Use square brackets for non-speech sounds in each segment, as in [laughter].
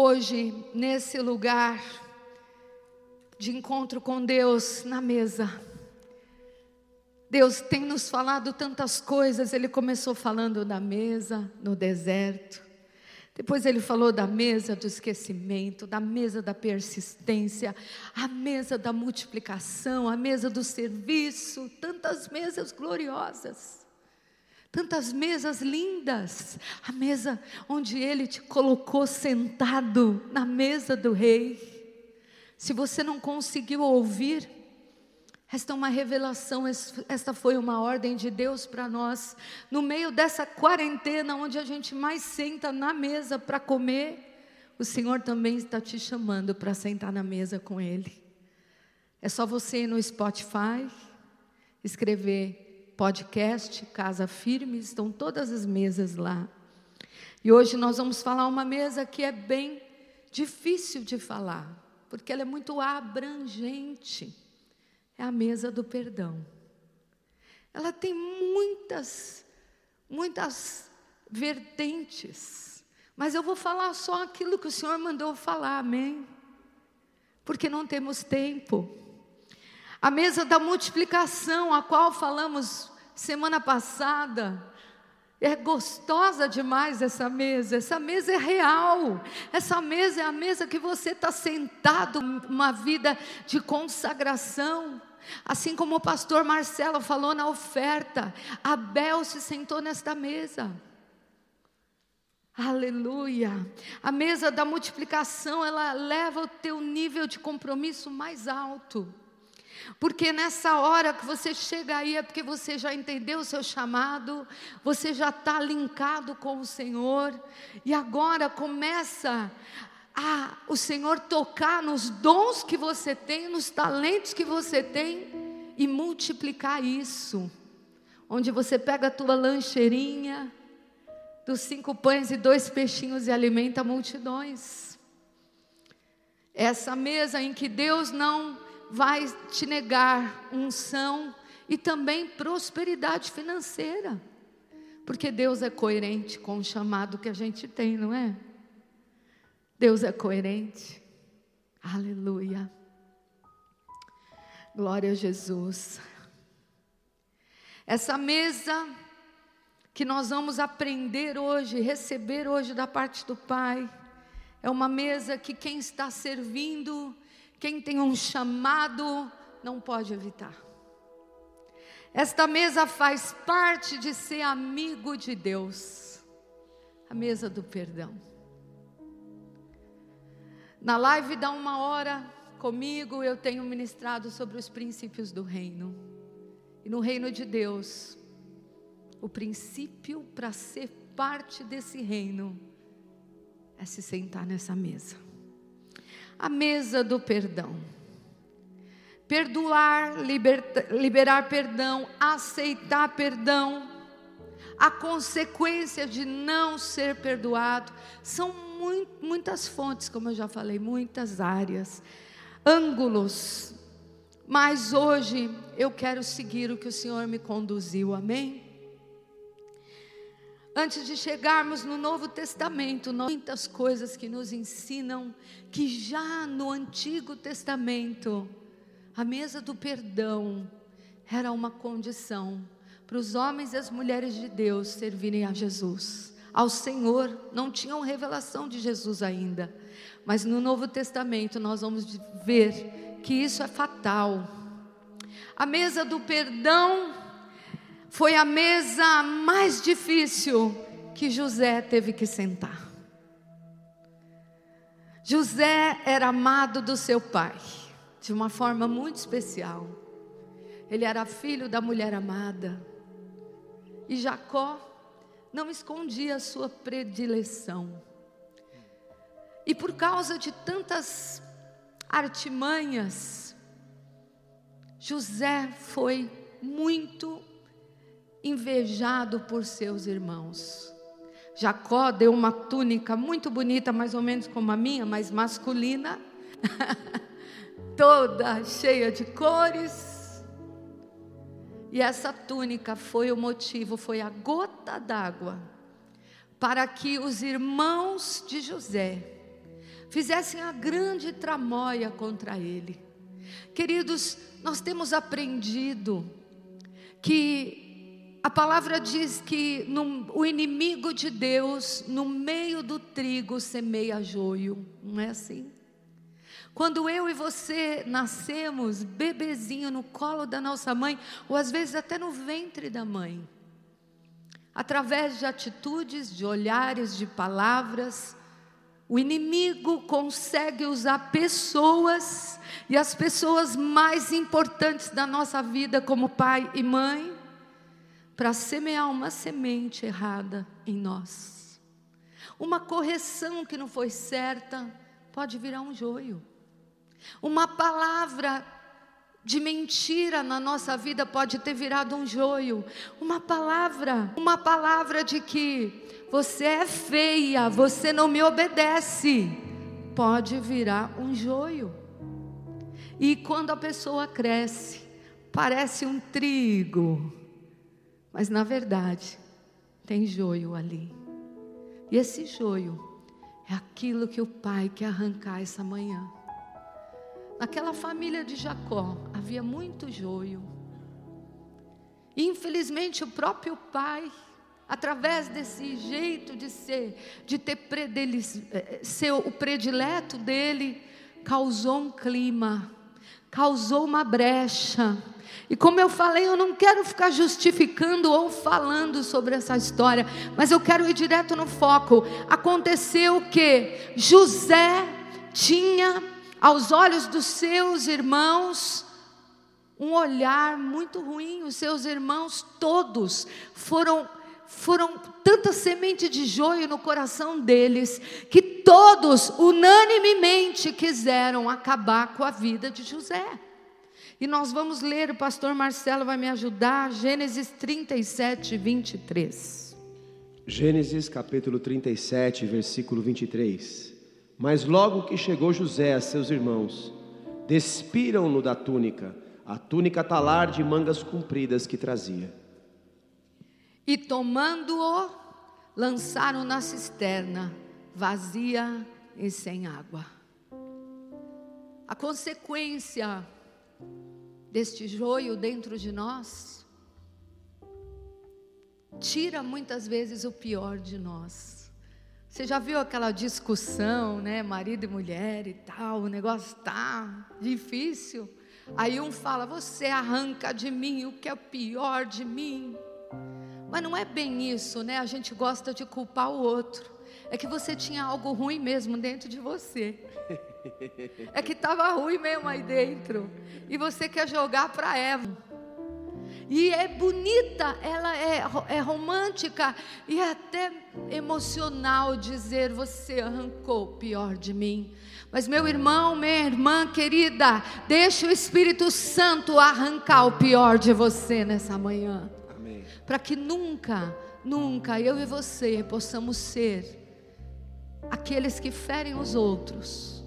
hoje nesse lugar de encontro com Deus na mesa. Deus tem nos falado tantas coisas. Ele começou falando da mesa no deserto. Depois ele falou da mesa do esquecimento, da mesa da persistência, a mesa da multiplicação, a mesa do serviço, tantas mesas gloriosas, tantas mesas lindas, a mesa onde ele te colocou sentado na mesa do rei. Se você não conseguiu ouvir, esta é uma revelação, esta foi uma ordem de Deus para nós. No meio dessa quarentena, onde a gente mais senta na mesa para comer, o Senhor também está te chamando para sentar na mesa com Ele. É só você ir no Spotify, escrever podcast, Casa Firme, estão todas as mesas lá. E hoje nós vamos falar uma mesa que é bem difícil de falar, porque ela é muito abrangente é a mesa do perdão. Ela tem muitas, muitas vertentes, mas eu vou falar só aquilo que o Senhor mandou falar, amém? Porque não temos tempo. A mesa da multiplicação, a qual falamos semana passada, é gostosa demais essa mesa, essa mesa é real, essa mesa é a mesa que você está sentado, uma vida de consagração. Assim como o pastor Marcelo falou na oferta, Abel se sentou nesta mesa. Aleluia. A mesa da multiplicação, ela leva o teu nível de compromisso mais alto. Porque nessa hora que você chega aí é porque você já entendeu o seu chamado, você já está linkado com o Senhor, e agora começa a o Senhor tocar nos dons que você tem, nos talentos que você tem e multiplicar isso. Onde você pega a tua lancheirinha dos cinco pães e dois peixinhos e alimenta multidões. Essa mesa em que Deus não vai te negar unção e também prosperidade financeira. Porque Deus é coerente com o chamado que a gente tem, não é? Deus é coerente. Aleluia. Glória a Jesus. Essa mesa que nós vamos aprender hoje, receber hoje da parte do Pai, é uma mesa que quem está servindo, quem tem um chamado, não pode evitar. Esta mesa faz parte de ser amigo de Deus, a mesa do perdão. Na live da uma hora comigo, eu tenho ministrado sobre os princípios do reino. E no reino de Deus, o princípio para ser parte desse reino é se sentar nessa mesa. A mesa do perdão. Perdoar, liberta, liberar perdão, aceitar perdão, a consequência de não ser perdoado, são muito, muitas fontes, como eu já falei, muitas áreas, ângulos. Mas hoje eu quero seguir o que o Senhor me conduziu, amém? Antes de chegarmos no Novo Testamento, muitas coisas que nos ensinam que já no Antigo Testamento, a mesa do perdão era uma condição para os homens e as mulheres de Deus servirem a Jesus ao Senhor, não tinham revelação de Jesus ainda. Mas no Novo Testamento nós vamos ver que isso é fatal. A mesa do perdão foi a mesa mais difícil que José teve que sentar. José era amado do seu pai, de uma forma muito especial. Ele era filho da mulher amada. E Jacó não escondia a sua predileção. E por causa de tantas artimanhas, José foi muito invejado por seus irmãos. Jacó deu uma túnica muito bonita, mais ou menos como a minha, mas masculina, [laughs] toda cheia de cores e essa túnica foi o motivo, foi a gota d'água para que os irmãos de José fizessem a grande tramóia contra ele. Queridos, nós temos aprendido que a palavra diz que no, o inimigo de Deus, no meio do trigo, semeia joio, não é assim? Quando eu e você nascemos bebezinho no colo da nossa mãe, ou às vezes até no ventre da mãe, através de atitudes, de olhares, de palavras, o inimigo consegue usar pessoas, e as pessoas mais importantes da nossa vida, como pai e mãe, para semear uma semente errada em nós. Uma correção que não foi certa pode virar um joio. Uma palavra de mentira na nossa vida pode ter virado um joio. Uma palavra, uma palavra de que você é feia, você não me obedece, pode virar um joio. E quando a pessoa cresce, parece um trigo, mas na verdade tem joio ali. E esse joio é aquilo que o pai quer arrancar essa manhã. Naquela família de Jacó havia muito joio. Infelizmente, o próprio pai, através desse jeito de ser, de ter eh, ser o predileto dele, causou um clima, causou uma brecha. E como eu falei, eu não quero ficar justificando ou falando sobre essa história, mas eu quero ir direto no foco. Aconteceu que José tinha aos olhos dos seus irmãos, um olhar muito ruim. Os seus irmãos todos foram foram tanta semente de joio no coração deles que todos unanimemente quiseram acabar com a vida de José. E nós vamos ler, o pastor Marcelo vai me ajudar, Gênesis 37, 23. Gênesis capítulo 37, versículo 23. Mas logo que chegou José a seus irmãos, despiram-no da túnica, a túnica talar de mangas compridas que trazia. E tomando-o, lançaram na cisterna, vazia e sem água. A consequência deste joio dentro de nós tira muitas vezes o pior de nós. Você já viu aquela discussão, né, marido e mulher e tal, o negócio tá difícil. Aí um fala: "Você arranca de mim o que é o pior de mim". Mas não é bem isso, né? A gente gosta de culpar o outro. É que você tinha algo ruim mesmo dentro de você. É que estava ruim mesmo aí dentro. E você quer jogar para Eva. E é bonita, ela é, é romântica e é até emocional dizer: Você arrancou o pior de mim. Mas, meu irmão, minha irmã querida, deixa o Espírito Santo arrancar o pior de você nessa manhã. Para que nunca, nunca eu e você possamos ser aqueles que ferem os outros,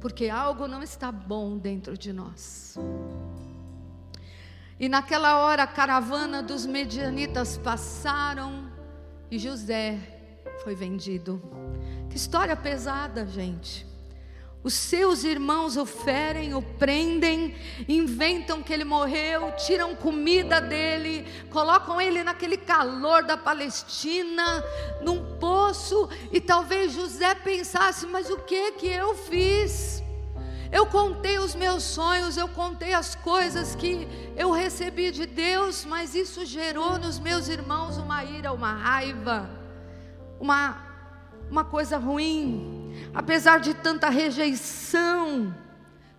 porque algo não está bom dentro de nós. E naquela hora a caravana dos medianitas passaram e José foi vendido. Que história pesada, gente. Os seus irmãos o ferem, o prendem, inventam que ele morreu, tiram comida dele, colocam ele naquele calor da Palestina, num poço, e talvez José pensasse: mas o que que eu fiz? Eu contei os meus sonhos, eu contei as coisas que eu recebi de Deus, mas isso gerou nos meus irmãos uma ira, uma raiva, uma, uma coisa ruim, apesar de tanta rejeição,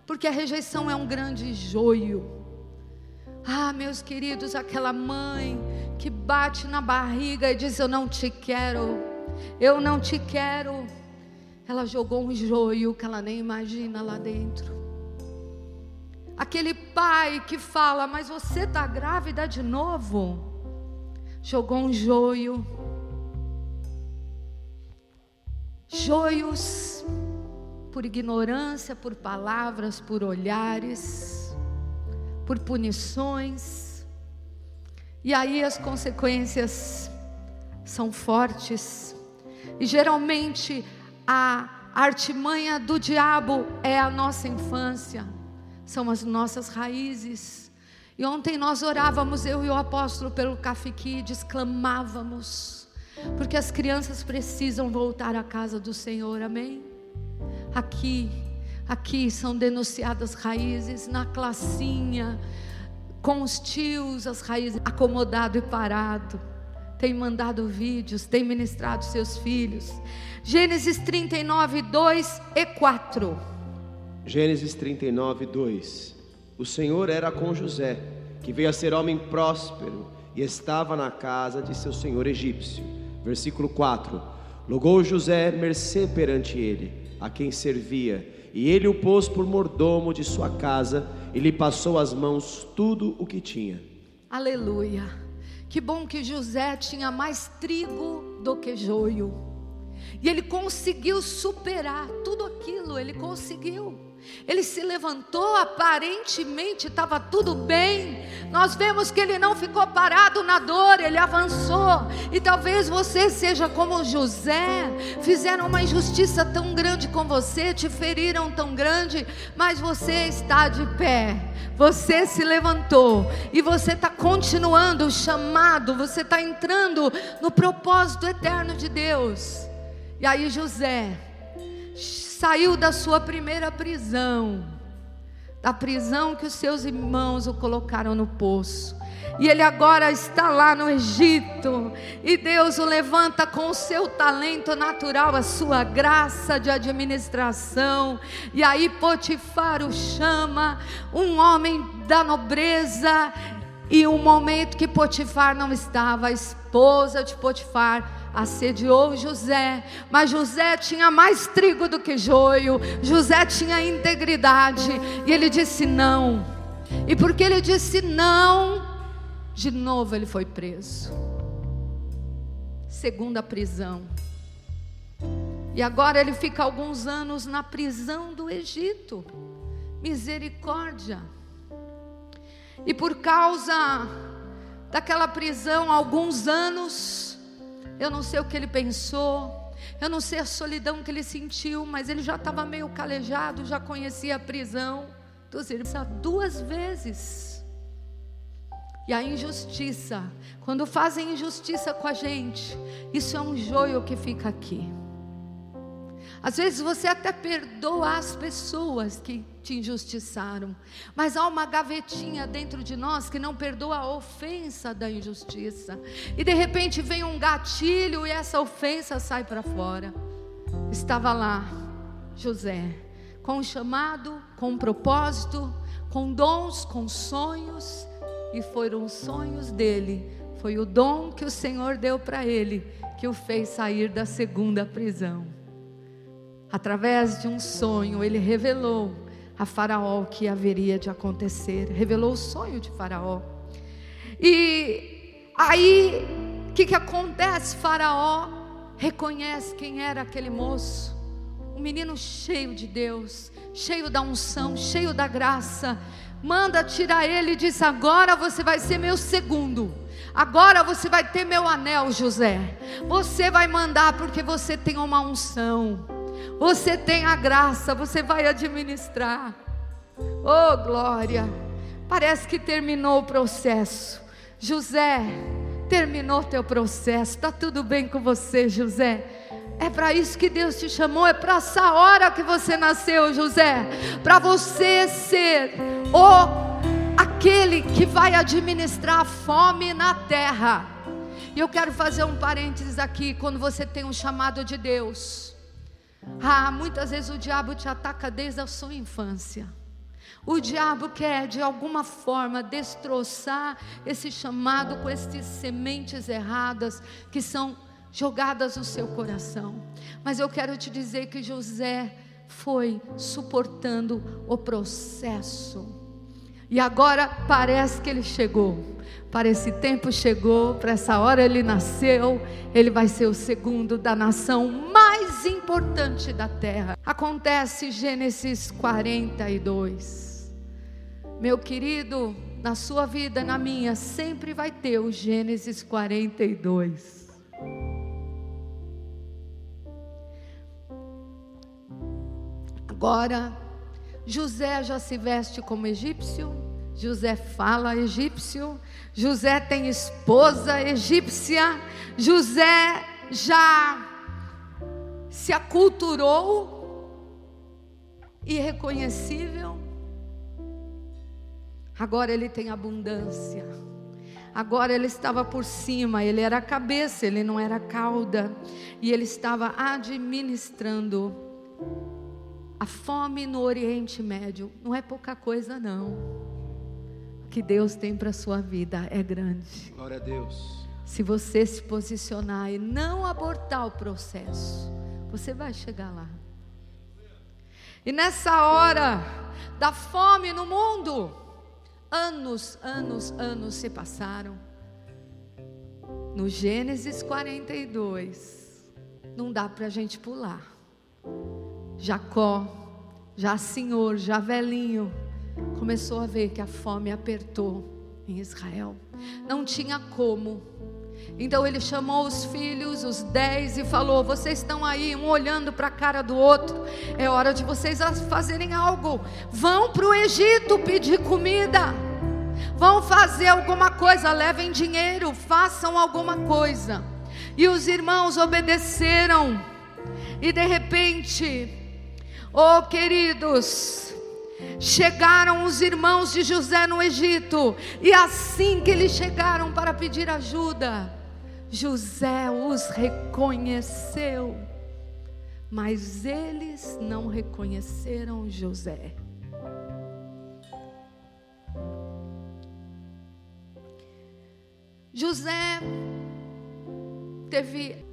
porque a rejeição é um grande joio. Ah, meus queridos, aquela mãe que bate na barriga e diz: Eu não te quero, eu não te quero ela jogou um joio que ela nem imagina lá dentro. Aquele pai que fala, mas você está grávida de novo? Jogou um joio. Joios por ignorância, por palavras, por olhares, por punições. E aí as consequências são fortes. E geralmente a artimanha do diabo é a nossa infância, são as nossas raízes. E ontem nós orávamos, eu e o apóstolo, pelo Café Kids, clamávamos, porque as crianças precisam voltar à casa do Senhor, amém? Aqui, aqui são denunciadas raízes, na classinha, com os tios, as raízes acomodado e parado. Tem mandado vídeos, tem ministrado seus filhos. Gênesis 39, 2 e 4. Gênesis 39, 2. O Senhor era com José, que veio a ser homem próspero e estava na casa de seu senhor egípcio. Versículo 4. Logou José mercê perante ele, a quem servia, e ele o pôs por mordomo de sua casa e lhe passou às mãos tudo o que tinha. Aleluia. Que bom que José tinha mais trigo do que joio. E ele conseguiu superar tudo aquilo, ele conseguiu. Ele se levantou, aparentemente estava tudo bem. Nós vemos que ele não ficou parado na dor, ele avançou. E talvez você seja como José, fizeram uma injustiça tão grande com você, te feriram tão grande, mas você está de pé. Você se levantou e você está continuando o chamado, você está entrando no propósito eterno de Deus. E aí, José saiu da sua primeira prisão, da prisão que os seus irmãos o colocaram no poço. E ele agora está lá no Egito, e Deus o levanta com o seu talento natural, a sua graça de administração. E aí Potifar o chama, um homem da nobreza, e um momento que Potifar não estava, a esposa de Potifar assediou José, mas José tinha mais trigo do que joio, José tinha integridade, e ele disse não. E porque ele disse não, de novo ele foi preso. Segunda prisão. E agora ele fica alguns anos na prisão do Egito. Misericórdia. E por causa daquela prisão, alguns anos, eu não sei o que ele pensou, eu não sei a solidão que ele sentiu, mas ele já estava meio calejado, já conhecia a prisão dos irmãos duas vezes. E a injustiça, quando fazem injustiça com a gente, isso é um joio que fica aqui. Às vezes você até perdoa as pessoas que te injustiçaram, mas há uma gavetinha dentro de nós que não perdoa a ofensa da injustiça. E de repente vem um gatilho e essa ofensa sai para fora. Estava lá José, com um chamado, com um propósito, com dons, com sonhos, e foram os sonhos dele, foi o dom que o Senhor deu para ele que o fez sair da segunda prisão através de um sonho, ele revelou a Faraó o que haveria de acontecer, revelou o sonho de Faraó. E aí, o que, que acontece? Faraó reconhece quem era aquele moço, um menino cheio de Deus, cheio da unção, cheio da graça. Manda tirar ele e diz: Agora você vai ser meu segundo. Agora você vai ter meu anel, José. Você vai mandar porque você tem uma unção. Você tem a graça, você vai administrar. Oh, glória! Parece que terminou o processo. José, terminou teu processo. Está tudo bem com você, José? É para isso que Deus te chamou, é para essa hora que você nasceu, José, para você ser o aquele que vai administrar a fome na terra. E eu quero fazer um parênteses aqui, quando você tem um chamado de Deus. Ah, muitas vezes o diabo te ataca desde a sua infância. O diabo quer de alguma forma destroçar esse chamado com essas sementes erradas que são jogadas no seu coração. Mas eu quero te dizer que José foi suportando o processo. E agora parece que ele chegou. Para esse tempo chegou, para essa hora ele nasceu, ele vai ser o segundo da nação mais importante da terra. Acontece Gênesis 42. Meu querido, na sua vida, na minha, sempre vai ter o Gênesis 42. Agora, José já se veste como egípcio, José fala egípcio, José tem esposa egípcia, José já se aculturou, irreconhecível. Agora ele tem abundância. Agora ele estava por cima, ele era a cabeça, ele não era a cauda. E ele estava administrando a fome no Oriente Médio. Não é pouca coisa, não. Que Deus tem para a sua vida é grande. Glória a Deus. Se você se posicionar e não abortar o processo, você vai chegar lá. E nessa hora da fome no mundo, Anos, anos, anos se passaram. No Gênesis 42, não dá para a gente pular. Jacó, já senhor, já velhinho, começou a ver que a fome apertou em Israel. Não tinha como. Então ele chamou os filhos, os dez, e falou: Vocês estão aí, um olhando para a cara do outro. É hora de vocês fazerem algo. Vão para o Egito pedir comida. Vão fazer alguma coisa, levem dinheiro, façam alguma coisa. E os irmãos obedeceram. E de repente, oh queridos, chegaram os irmãos de José no Egito. E assim que eles chegaram para pedir ajuda, José os reconheceu, mas eles não reconheceram José. José teve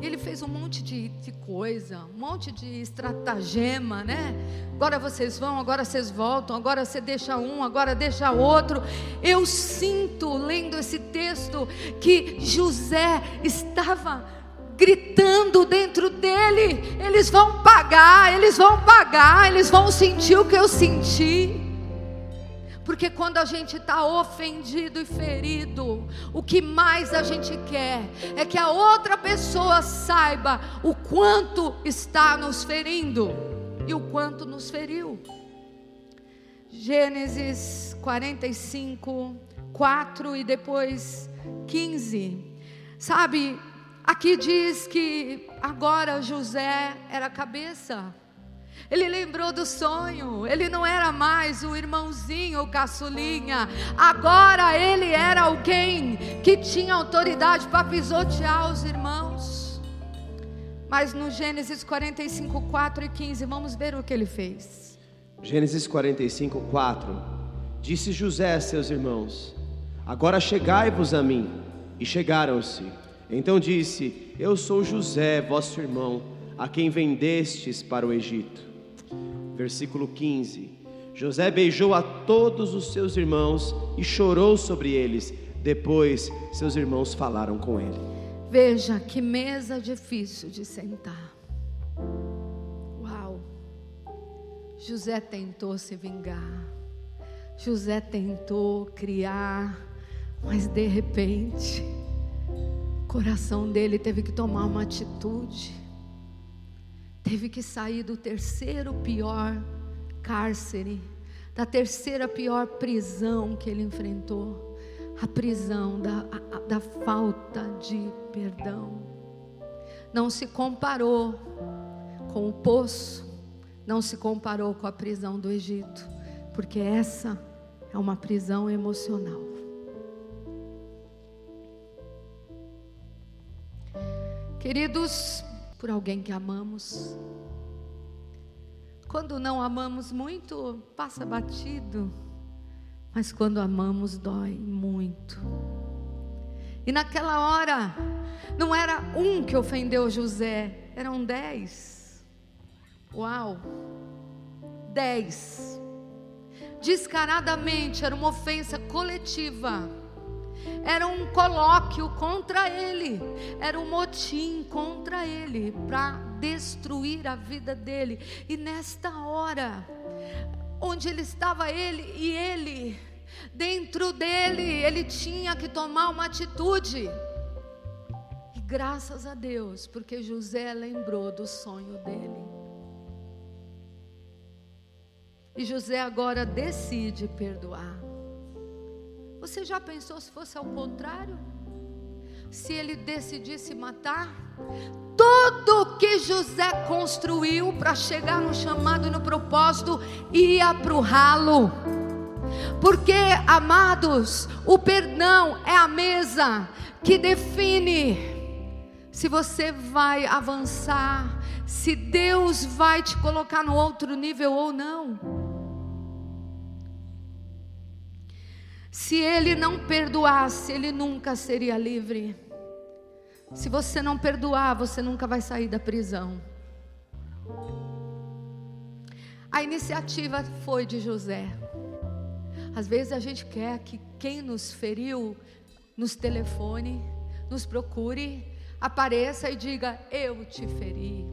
ele fez um monte de, de, coisa, um monte de estratagema, né? Agora vocês vão, agora vocês voltam, agora você deixa um, agora deixa outro. Eu sinto, lendo esse texto, que José estava gritando dentro dele: eles vão pagar, eles vão pagar, eles vão sentir o que eu senti. Porque quando a gente está ofendido e ferido, o que mais a gente quer é que a outra pessoa saiba o quanto está nos ferindo e o quanto nos feriu. Gênesis 45, 4 e depois 15. Sabe, aqui diz que agora José era cabeça. Ele lembrou do sonho. Ele não era mais o irmãozinho, o caçulinha. Agora ele era alguém que tinha autoridade para pisotear os irmãos. Mas no Gênesis 45, 4 e 15, vamos ver o que ele fez. Gênesis 45, 4. Disse José a seus irmãos: Agora chegai-vos a mim. E chegaram-se. Então disse: Eu sou José, vosso irmão, a quem vendestes para o Egito versículo 15. José beijou a todos os seus irmãos e chorou sobre eles. Depois, seus irmãos falaram com ele. Veja que mesa difícil de sentar. Uau! José tentou se vingar. José tentou criar, mas de repente, o coração dele teve que tomar uma atitude teve que sair do terceiro pior cárcere, da terceira pior prisão que ele enfrentou, a prisão da, a, da falta de perdão. Não se comparou com o poço, não se comparou com a prisão do Egito, porque essa é uma prisão emocional. Queridos, por alguém que amamos. Quando não amamos muito, passa batido, mas quando amamos, dói muito. E naquela hora, não era um que ofendeu José, eram dez. Uau! Dez. Descaradamente, era uma ofensa coletiva era um colóquio contra ele, era um motim contra ele para destruir a vida dele. E nesta hora, onde ele estava ele e ele, dentro dele, ele tinha que tomar uma atitude. E graças a Deus, porque José lembrou do sonho dele. E José agora decide perdoar. Você já pensou se fosse ao contrário? Se ele decidisse matar? Tudo que José construiu para chegar no chamado e no propósito ia para o ralo. Porque, amados, o perdão é a mesa que define se você vai avançar, se Deus vai te colocar no outro nível ou não. Se ele não perdoasse, ele nunca seria livre. Se você não perdoar, você nunca vai sair da prisão. A iniciativa foi de José. Às vezes a gente quer que quem nos feriu nos telefone, nos procure, apareça e diga: Eu te feri,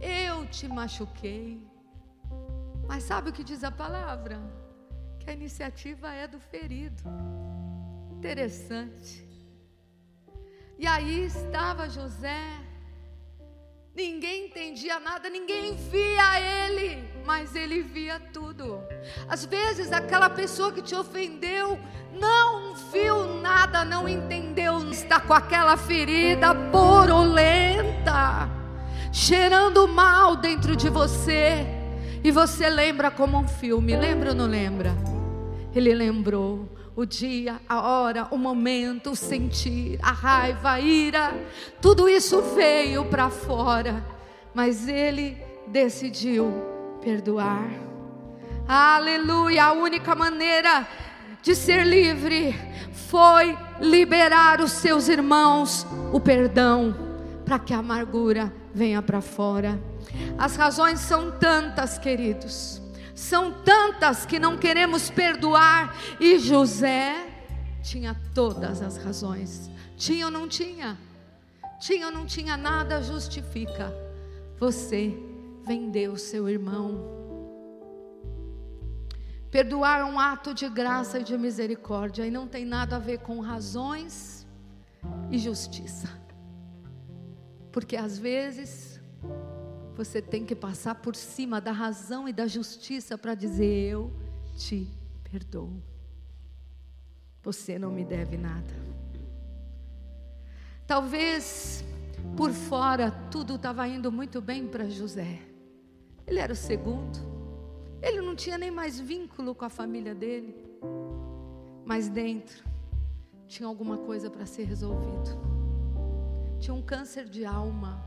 eu te machuquei. Mas sabe o que diz a palavra? Que a iniciativa é do ferido. Interessante. E aí estava José Ninguém entendia nada, ninguém via ele, mas ele via tudo. Às vezes, aquela pessoa que te ofendeu não viu nada, não entendeu, está com aquela ferida borolenta, cheirando mal dentro de você, e você lembra como um filme, lembra ou não lembra? Ele lembrou o dia, a hora, o momento, o sentir, a raiva, a ira, tudo isso veio para fora, mas ele decidiu perdoar. Aleluia! A única maneira de ser livre foi liberar os seus irmãos o perdão, para que a amargura venha para fora. As razões são tantas, queridos são tantas que não queremos perdoar. E José tinha todas as razões. Tinha ou não tinha? Tinha ou não tinha nada justifica. Você vendeu seu irmão. Perdoar é um ato de graça e de misericórdia e não tem nada a ver com razões e justiça. Porque às vezes você tem que passar por cima da razão e da justiça para dizer: Eu te perdoo. Você não me deve nada. Talvez por fora tudo estava indo muito bem para José. Ele era o segundo. Ele não tinha nem mais vínculo com a família dele. Mas dentro tinha alguma coisa para ser resolvido. Tinha um câncer de alma.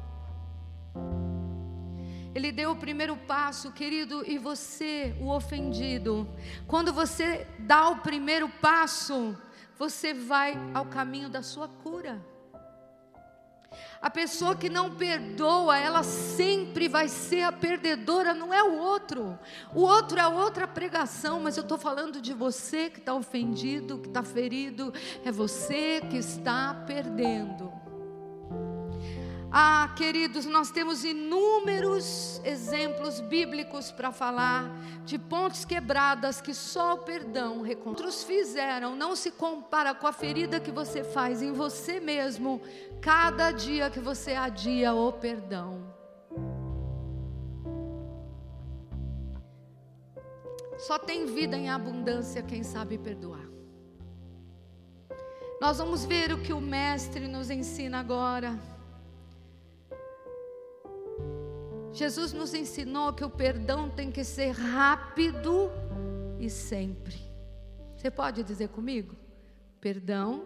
Ele deu o primeiro passo, querido, e você, o ofendido, quando você dá o primeiro passo, você vai ao caminho da sua cura. A pessoa que não perdoa, ela sempre vai ser a perdedora, não é o outro. O outro é outra pregação, mas eu estou falando de você que está ofendido, que está ferido, é você que está perdendo. Ah, queridos, nós temos inúmeros exemplos bíblicos para falar de pontes quebradas que só o perdão outros fizeram. Não se compara com a ferida que você faz em você mesmo cada dia que você adia o perdão. Só tem vida em abundância quem sabe perdoar. Nós vamos ver o que o Mestre nos ensina agora. Jesus nos ensinou que o perdão tem que ser rápido e sempre. Você pode dizer comigo? Perdão,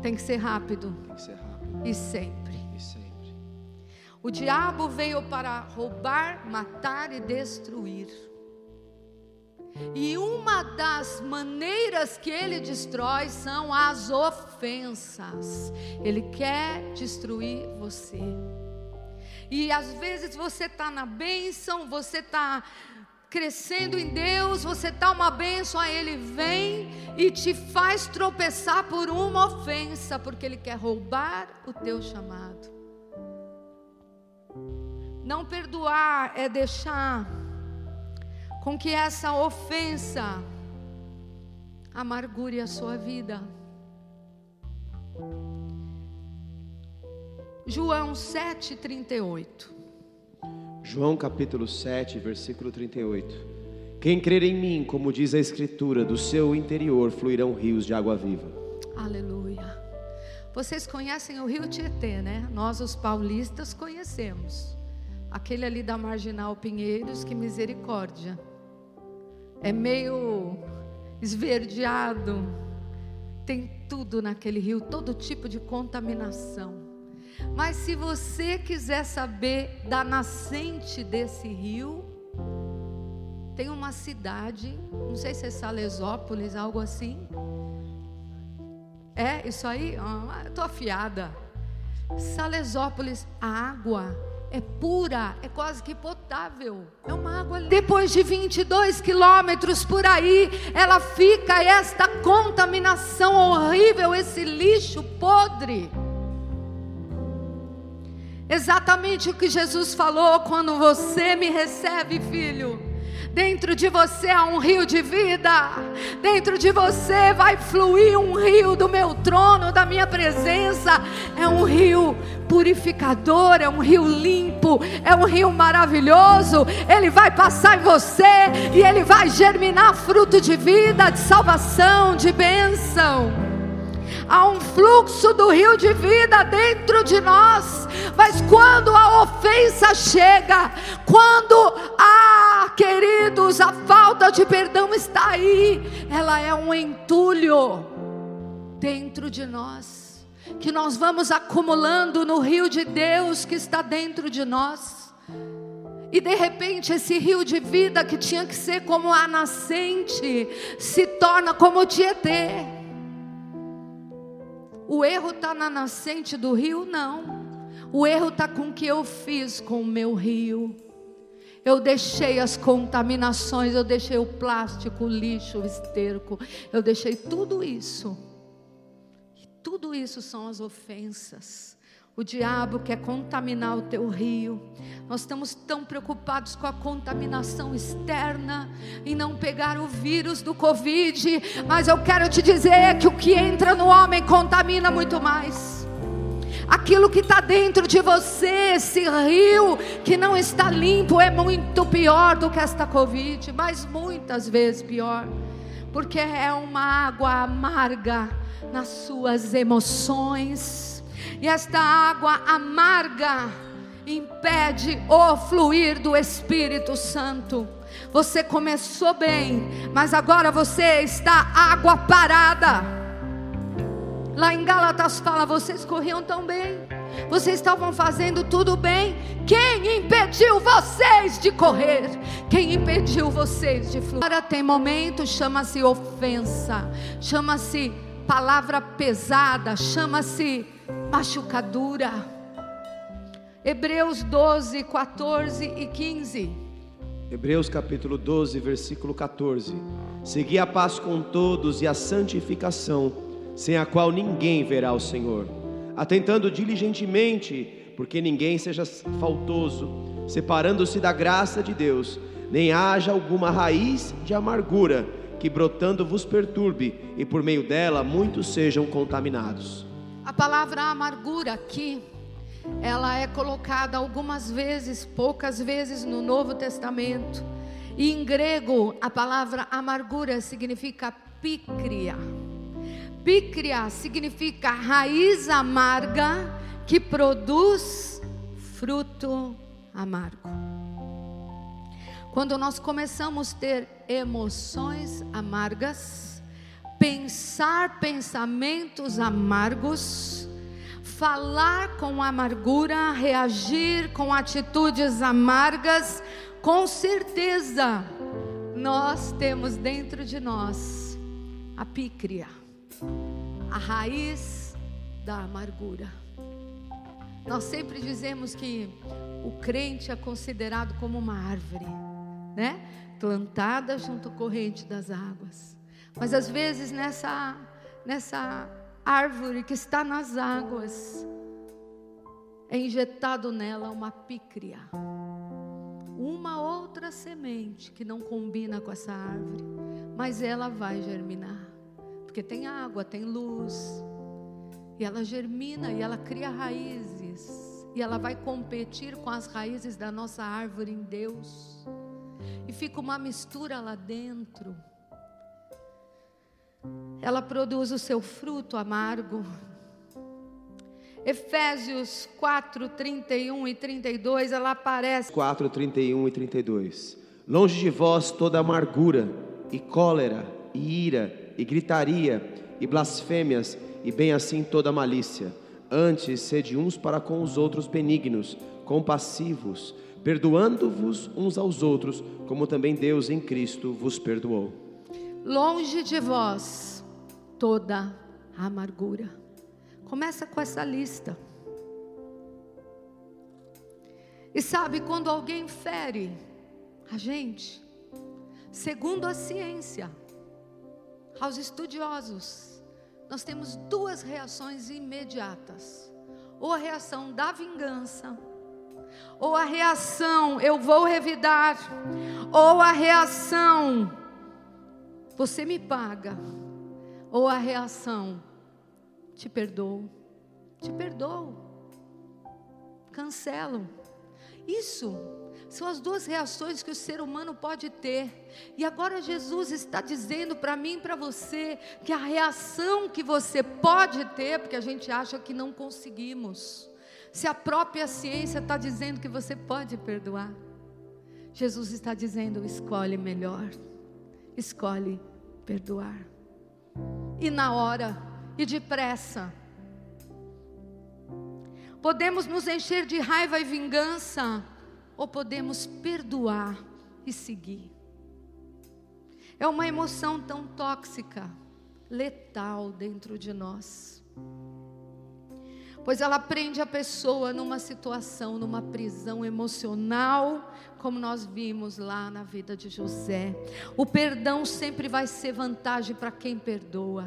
tem que ser rápido, que ser rápido e sempre. e sempre. O diabo veio para roubar, matar e destruir. E uma das maneiras que ele destrói são as ofensas. Ele quer destruir você. E às vezes você está na bênção, você está crescendo em Deus, você está uma bênção, aí Ele vem e te faz tropeçar por uma ofensa, porque Ele quer roubar o teu chamado. Não perdoar é deixar com que essa ofensa amargure a sua vida. João 7,38. João capítulo 7, versículo 38. Quem crer em mim, como diz a Escritura, do seu interior fluirão rios de água viva. Aleluia. Vocês conhecem o rio Tietê, né? Nós, os paulistas, conhecemos. Aquele ali da Marginal Pinheiros, que misericórdia. É meio esverdeado. Tem tudo naquele rio, todo tipo de contaminação. Mas se você quiser saber da nascente desse rio, tem uma cidade, não sei se é Salesópolis, algo assim. É, isso aí? Ah, tô afiada. Salesópolis, a água é pura, é quase que potável. É uma água. Depois de 22 quilômetros por aí, ela fica esta contaminação horrível, esse lixo podre. Exatamente o que Jesus falou quando você me recebe, filho. Dentro de você há um rio de vida. Dentro de você vai fluir um rio do meu trono, da minha presença. É um rio purificador, é um rio limpo, é um rio maravilhoso. Ele vai passar em você e ele vai germinar fruto de vida, de salvação, de bênção há um fluxo do rio de vida dentro de nós. Mas quando a ofensa chega, quando ah, queridos, a falta de perdão está aí, ela é um entulho dentro de nós. Que nós vamos acumulando no rio de Deus que está dentro de nós. E de repente esse rio de vida que tinha que ser como a nascente, se torna como o Tietê. O erro está na nascente do rio? Não. O erro está com o que eu fiz com o meu rio. Eu deixei as contaminações, eu deixei o plástico, o lixo, o esterco, eu deixei tudo isso. E tudo isso são as ofensas. O diabo quer contaminar o teu rio. Nós estamos tão preocupados com a contaminação externa e não pegar o vírus do Covid. Mas eu quero te dizer que o que entra no homem contamina muito mais. Aquilo que está dentro de você, esse rio que não está limpo, é muito pior do que esta Covid, mas muitas vezes pior, porque é uma água amarga nas suas emoções e esta água amarga impede o fluir do Espírito Santo. Você começou bem, mas agora você está água parada. Lá em Gálatas fala: vocês corriam tão bem, vocês estavam fazendo tudo bem. Quem impediu vocês de correr? Quem impediu vocês de fluir? Agora tem momento, chama-se ofensa, chama-se palavra pesada, chama-se machucadura. Hebreus 12, 14 e 15. Hebreus capítulo 12, versículo 14. Segui a paz com todos e a santificação, sem a qual ninguém verá o Senhor. Atentando diligentemente, porque ninguém seja faltoso, separando-se da graça de Deus, nem haja alguma raiz de amargura que brotando vos perturbe, e por meio dela muitos sejam contaminados. A palavra amargura aqui, ela é colocada algumas vezes, poucas vezes no Novo Testamento. E em grego, a palavra amargura significa pícria. Pícria significa raiz amarga que produz fruto amargo. Quando nós começamos a ter emoções amargas, pensar pensamentos amargos, falar com amargura, reagir com atitudes amargas, com certeza nós temos dentro de nós a pícria, a raiz da amargura. Nós sempre dizemos que o crente é considerado como uma árvore, né? Plantada junto à corrente das águas. Mas às vezes nessa nessa árvore que está nas águas é injetado nela uma pícria. Uma outra semente que não combina com essa árvore, mas ela vai germinar. Porque tem água, tem luz. E ela germina e ela cria raízes. E ela vai competir com as raízes da nossa árvore em Deus. e fica uma mistura lá dentro. Ela produz o seu fruto amargo. Efésios 4, 31 e 32, ela aparece. 4, 31 e 32. Longe de vós toda amargura, e cólera, e ira, e gritaria, e blasfêmias, e bem assim toda malícia. Antes, sede uns para com os outros benignos, compassivos, perdoando-vos uns aos outros, como também Deus em Cristo vos perdoou. Longe de vós toda amargura. Começa com essa lista. E sabe, quando alguém fere a gente, segundo a ciência, aos estudiosos, nós temos duas reações imediatas: ou a reação da vingança, ou a reação eu vou revidar, ou a reação você me paga, ou a reação te perdoo, te perdoo, cancelo. Isso são as duas reações que o ser humano pode ter. E agora Jesus está dizendo para mim e para você que a reação que você pode ter, porque a gente acha que não conseguimos, se a própria ciência está dizendo que você pode perdoar, Jesus está dizendo: escolhe melhor, escolhe perdoar. E na hora, e depressa. Podemos nos encher de raiva e vingança, ou podemos perdoar e seguir. É uma emoção tão tóxica, letal dentro de nós. Pois ela prende a pessoa numa situação, numa prisão emocional, como nós vimos lá na vida de José. O perdão sempre vai ser vantagem para quem perdoa.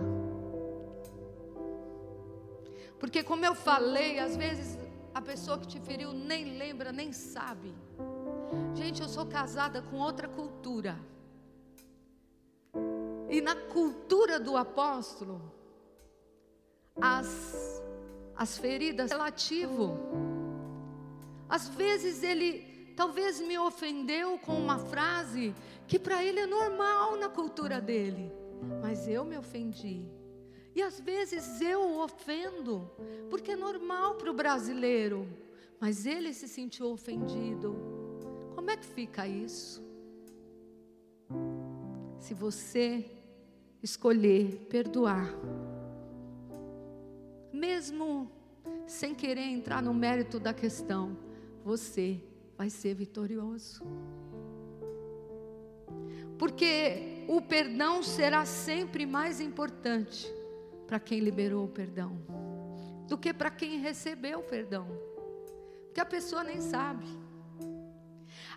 Porque, como eu falei, às vezes a pessoa que te feriu nem lembra, nem sabe. Gente, eu sou casada com outra cultura. E na cultura do apóstolo, as, as feridas relativo. Às vezes ele talvez me ofendeu com uma frase que para ele é normal na cultura dele, mas eu me ofendi. E às vezes eu o ofendo, porque é normal para o brasileiro, mas ele se sentiu ofendido. Como é que fica isso? Se você escolher perdoar, mesmo sem querer entrar no mérito da questão, você vai ser vitorioso. Porque o perdão será sempre mais importante para quem liberou o perdão do que para quem recebeu o perdão. Porque a pessoa nem sabe.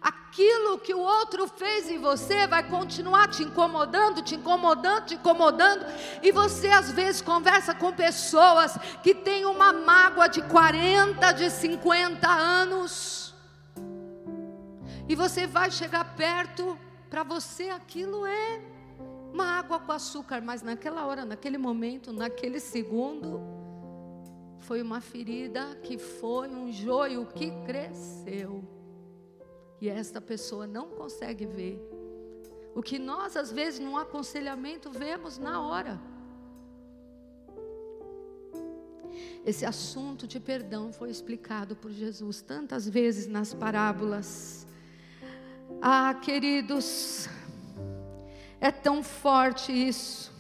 Aquilo que o outro fez em você vai continuar te incomodando, te incomodando, te incomodando, e você às vezes conversa com pessoas que têm uma mágoa de 40, de 50 anos, e você vai chegar perto, para você aquilo é uma água com açúcar, mas naquela hora, naquele momento, naquele segundo, foi uma ferida que foi um joio que cresceu. E esta pessoa não consegue ver. O que nós, às vezes, num aconselhamento, vemos na hora. Esse assunto de perdão foi explicado por Jesus tantas vezes nas parábolas. Ah, queridos, é tão forte isso.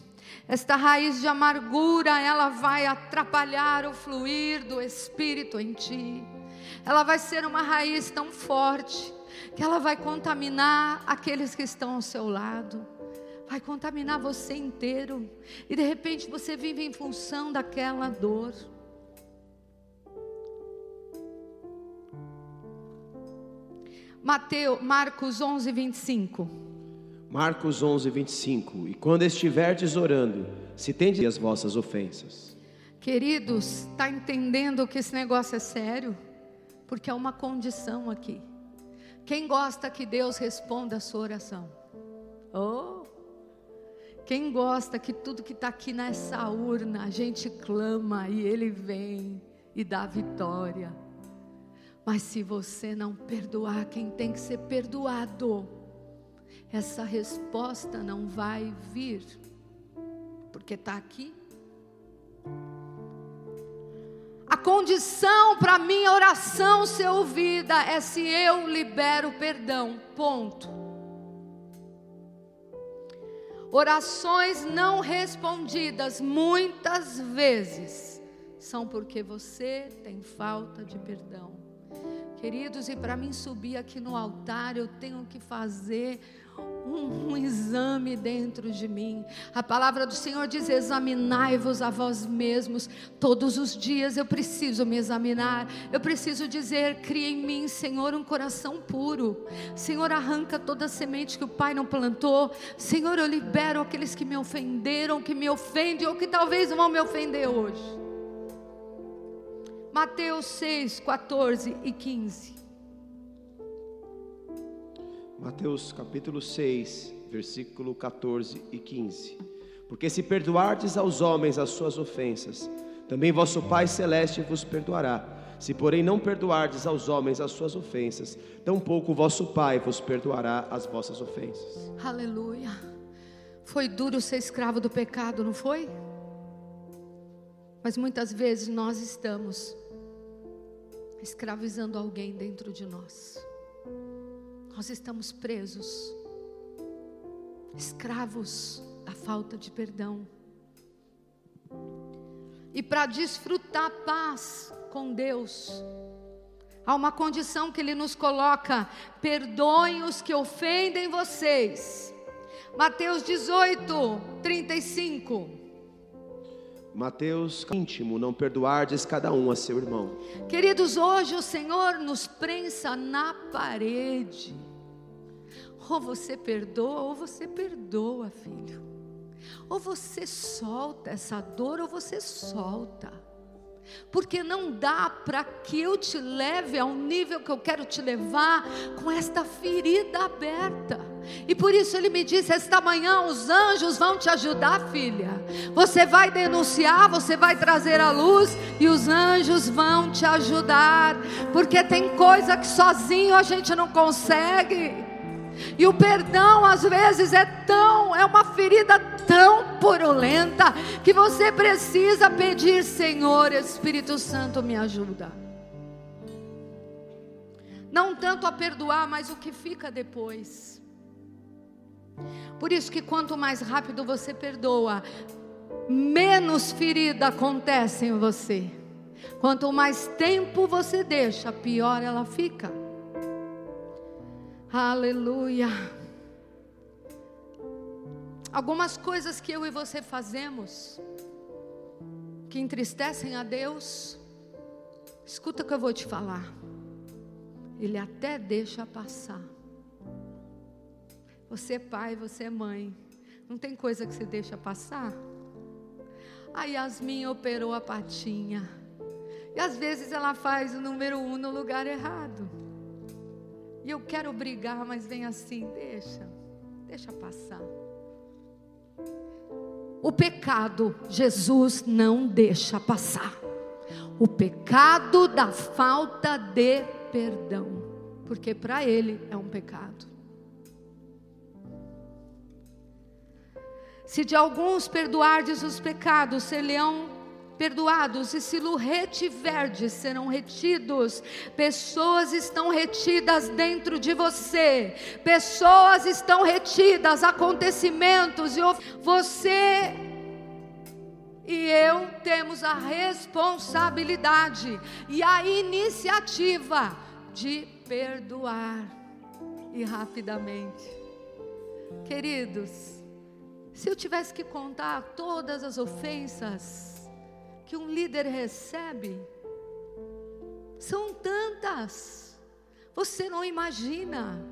Esta raiz de amargura, ela vai atrapalhar o fluir do Espírito em ti. Ela vai ser uma raiz tão forte que ela vai contaminar aqueles que estão ao seu lado. Vai contaminar você inteiro. E de repente você vive em função daquela dor. Mateus, Marcos 11, 25. Marcos 11, 25. E quando estiverdes orando, se tendes as vossas ofensas. Queridos, está entendendo que esse negócio é sério? Porque é uma condição aqui. Quem gosta que Deus responda a sua oração? Oh! Quem gosta que tudo que está aqui nessa urna, a gente clama e Ele vem e dá vitória. Mas se você não perdoar quem tem que ser perdoado, essa resposta não vai vir, porque está aqui. A condição para minha oração ser ouvida é se eu libero perdão. Ponto. Orações não respondidas muitas vezes são porque você tem falta de perdão. Queridos, e para mim subir aqui no altar, eu tenho que fazer um, um, exame dentro de mim. A palavra do Senhor diz: examinai-vos a vós mesmos. Todos os dias eu preciso me examinar. Eu preciso dizer: cria em mim, Senhor, um coração puro. Senhor, arranca toda a semente que o Pai não plantou. Senhor, eu libero aqueles que me ofenderam, que me ofendem ou que talvez vão me ofender hoje. Mateus 6, 14 e 15. Mateus capítulo 6, versículo 14 e 15. Porque se perdoardes aos homens as suas ofensas, também vosso Pai celeste vos perdoará. Se, porém, não perdoardes aos homens as suas ofensas, tampouco vosso Pai vos perdoará as vossas ofensas. Aleluia. Foi duro ser escravo do pecado, não foi? Mas muitas vezes nós estamos escravizando alguém dentro de nós. Nós estamos presos, escravos da falta de perdão. E para desfrutar paz com Deus, há uma condição que Ele nos coloca: perdoem os que ofendem vocês. Mateus 18, 35. Mateus íntimo, não perdoardes cada um a seu irmão. Queridos, hoje o Senhor nos prensa na parede. Ou você perdoa, ou você perdoa, filho. Ou você solta essa dor, ou você solta porque não dá para que eu te leve ao nível que eu quero te levar com esta ferida aberta. E por isso ele me disse: esta manhã os anjos vão te ajudar, filha. Você vai denunciar, você vai trazer a luz e os anjos vão te ajudar, porque tem coisa que sozinho a gente não consegue. E o perdão às vezes é tão, é uma ferida tão purulenta que você precisa pedir, Senhor, Espírito Santo, me ajuda. Não tanto a perdoar, mas o que fica depois. Por isso que quanto mais rápido você perdoa, menos ferida acontece em você. Quanto mais tempo você deixa, pior ela fica. Aleluia. Algumas coisas que eu e você fazemos que entristecem a Deus, escuta o que eu vou te falar. Ele até deixa passar. Você é pai, você é mãe. Não tem coisa que você deixa passar? A Yasmin operou a patinha. E às vezes ela faz o número um no lugar errado. Eu quero brigar, mas vem assim, deixa, deixa passar. O pecado, Jesus não deixa passar. O pecado da falta de perdão, porque para ele é um pecado. Se de alguns perdoardes os pecados, ser-lhe-ão perdoados, e se lo retiverdes, serão retidos. Pessoas estão retidas dentro de você, pessoas estão retidas, acontecimentos, e você e eu temos a responsabilidade e a iniciativa de perdoar e rapidamente. Queridos, se eu tivesse que contar todas as ofensas, que um líder recebe são tantas, você não imagina.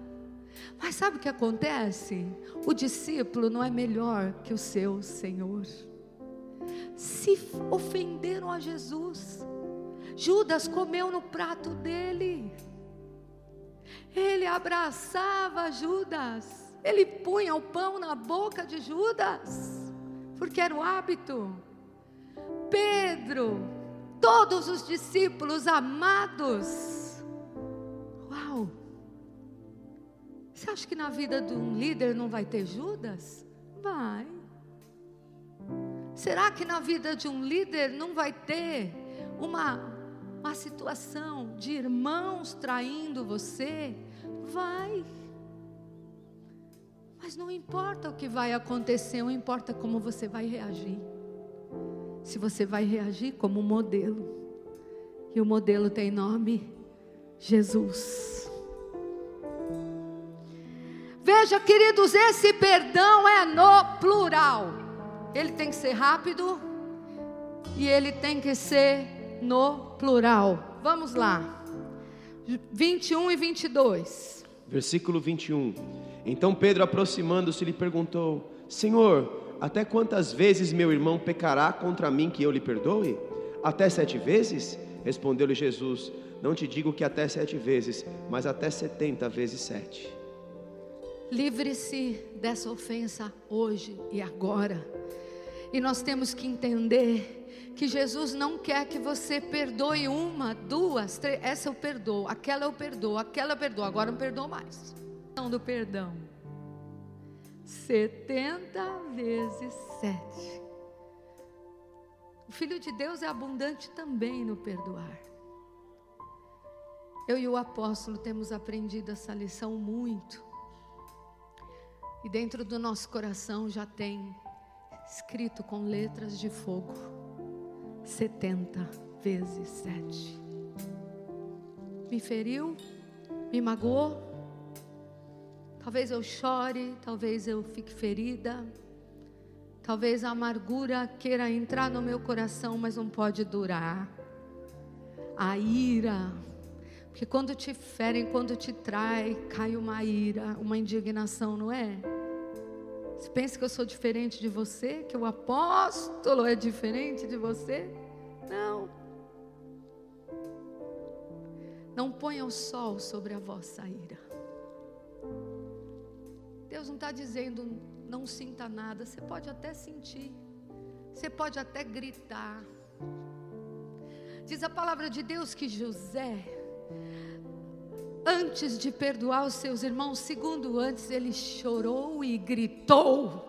Mas sabe o que acontece? O discípulo não é melhor que o seu Senhor. Se ofenderam a Jesus, Judas comeu no prato dele. Ele abraçava Judas, ele punha o pão na boca de Judas, porque era o hábito. Pedro, todos os discípulos amados. Uau! Você acha que na vida de um líder não vai ter Judas? Vai. Será que na vida de um líder não vai ter uma, uma situação de irmãos traindo você? Vai. Mas não importa o que vai acontecer, não importa como você vai reagir. Se você vai reagir como modelo. E o modelo tem nome Jesus. Veja, queridos, esse perdão é no plural ele tem que ser rápido e ele tem que ser no plural. Vamos lá. 21 e 22. Versículo 21. Então Pedro, aproximando-se, lhe perguntou: Senhor, até quantas vezes meu irmão pecará contra mim que eu lhe perdoe? Até sete vezes? Respondeu-lhe Jesus: Não te digo que até sete vezes, mas até setenta vezes sete. Livre-se dessa ofensa hoje e agora. E nós temos que entender que Jesus não quer que você perdoe uma, duas, três. Essa eu perdoo, aquela eu perdoo, aquela eu perdoo, agora não perdoo mais. Não do perdão. 70 vezes 7. O Filho de Deus é abundante também no perdoar. Eu e o apóstolo temos aprendido essa lição muito. E dentro do nosso coração já tem escrito com letras de fogo, 70 vezes 7. Me feriu, me magoou. Talvez eu chore, talvez eu fique ferida. Talvez a amargura queira entrar no meu coração, mas não pode durar. A ira, porque quando te ferem, quando te trai, cai uma ira, uma indignação, não é? Você pensa que eu sou diferente de você? Que o apóstolo é diferente de você? Não. Não ponha o sol sobre a vossa ira. Deus não está dizendo não sinta nada. Você pode até sentir. Você pode até gritar. Diz a palavra de Deus que José antes de perdoar os seus irmãos, segundo antes, ele chorou e gritou.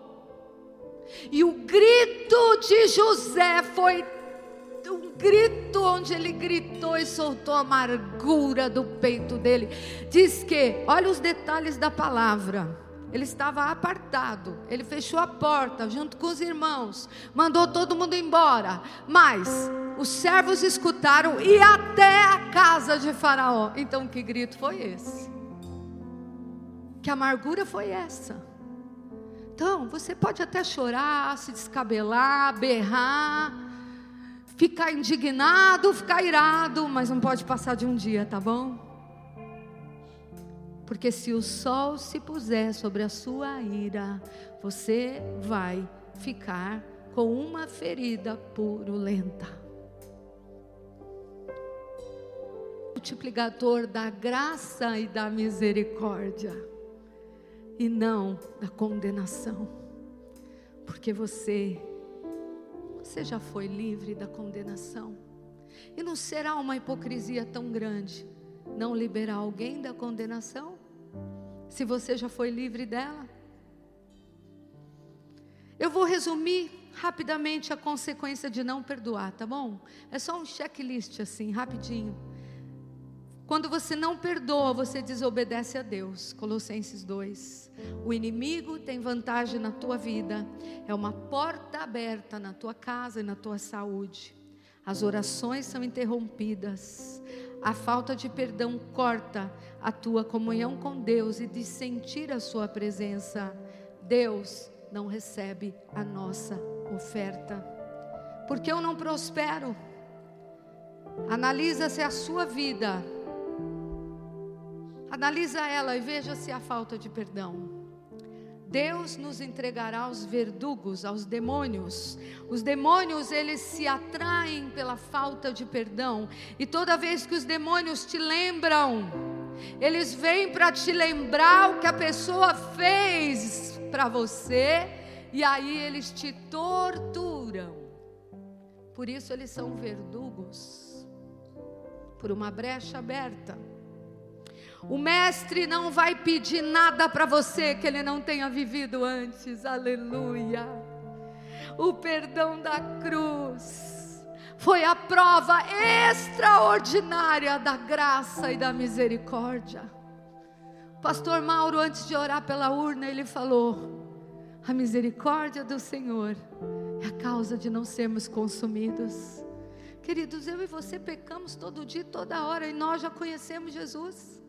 E o grito de José foi um grito onde ele gritou e soltou a amargura do peito dele. Diz que, olha os detalhes da palavra. Ele estava apartado, ele fechou a porta junto com os irmãos, mandou todo mundo embora. Mas os servos escutaram e até a casa de Faraó. Então, que grito foi esse? Que amargura foi essa? Então, você pode até chorar, se descabelar, berrar, ficar indignado, ficar irado, mas não pode passar de um dia, tá bom? Porque se o sol se puser sobre a sua ira, você vai ficar com uma ferida purulenta. Multiplicador da graça e da misericórdia, e não da condenação, porque você, você já foi livre da condenação, e não será uma hipocrisia tão grande não liberar alguém da condenação? Se você já foi livre dela? Eu vou resumir rapidamente a consequência de não perdoar, tá bom? É só um checklist assim, rapidinho. Quando você não perdoa, você desobedece a Deus. Colossenses 2. O inimigo tem vantagem na tua vida, é uma porta aberta na tua casa e na tua saúde. As orações são interrompidas, a falta de perdão corta a tua comunhão com Deus e de sentir a Sua presença. Deus não recebe a nossa oferta. Porque eu não prospero. Analisa-se a sua vida. Analisa ela e veja se há falta de perdão. Deus nos entregará aos verdugos, aos demônios. Os demônios, eles se atraem pela falta de perdão. E toda vez que os demônios te lembram, eles vêm para te lembrar o que a pessoa fez para você, e aí eles te torturam. Por isso eles são verdugos, por uma brecha aberta. O mestre não vai pedir nada para você que ele não tenha vivido antes. Aleluia. O perdão da cruz foi a prova extraordinária da graça e da misericórdia. Pastor Mauro, antes de orar pela urna, ele falou: a misericórdia do Senhor é a causa de não sermos consumidos. Queridos, eu e você pecamos todo dia, toda hora, e nós já conhecemos Jesus.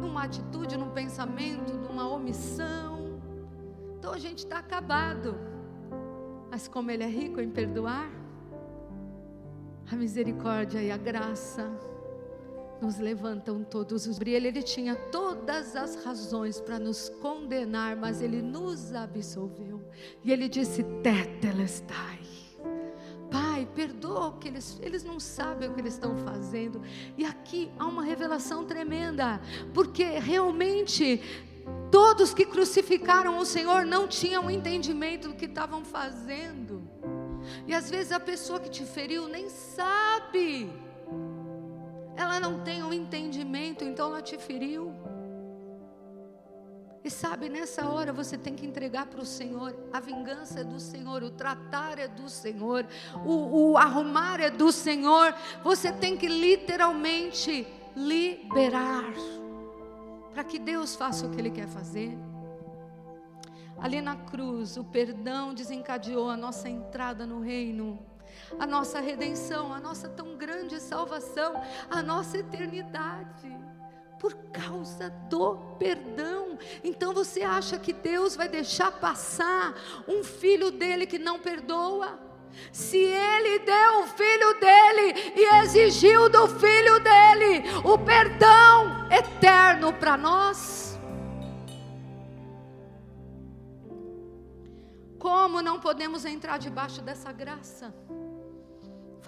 Numa atitude, num pensamento, numa omissão. Então a gente está acabado. Mas como Ele é rico em perdoar, a misericórdia e a graça nos levantam todos os dias. Ele tinha todas as razões para nos condenar, mas ele nos absolveu. E ele disse: Tetelestai. Pai, perdoa que eles, eles não sabem o que eles estão fazendo. E aqui há uma revelação tremenda, porque realmente todos que crucificaram o Senhor não tinham entendimento do que estavam fazendo. E às vezes a pessoa que te feriu nem sabe ela não tem um entendimento, então ela te feriu. E sabe, nessa hora você tem que entregar para o Senhor. A vingança é do Senhor, o tratar é do Senhor, o, o arrumar é do Senhor. Você tem que literalmente liberar para que Deus faça o que Ele quer fazer. Ali na cruz, o perdão desencadeou a nossa entrada no reino a nossa redenção, a nossa tão grande salvação, a nossa eternidade. Por causa do perdão. Então você acha que Deus vai deixar passar um filho dele que não perdoa? Se ele deu o filho dele e exigiu do filho dele o perdão eterno para nós, como não podemos entrar debaixo dessa graça?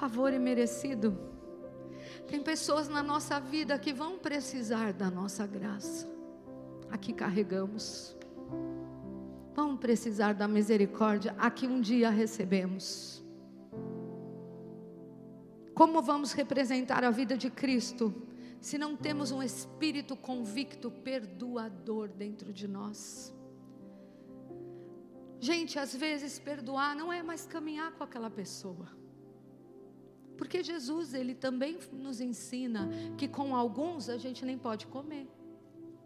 favor imerecido. Tem pessoas na nossa vida que vão precisar da nossa graça. Aqui carregamos. Vão precisar da misericórdia a que um dia recebemos. Como vamos representar a vida de Cristo se não temos um espírito convicto, perdoador dentro de nós? Gente, às vezes perdoar não é mais caminhar com aquela pessoa. Porque Jesus, ele também nos ensina que com alguns a gente nem pode comer.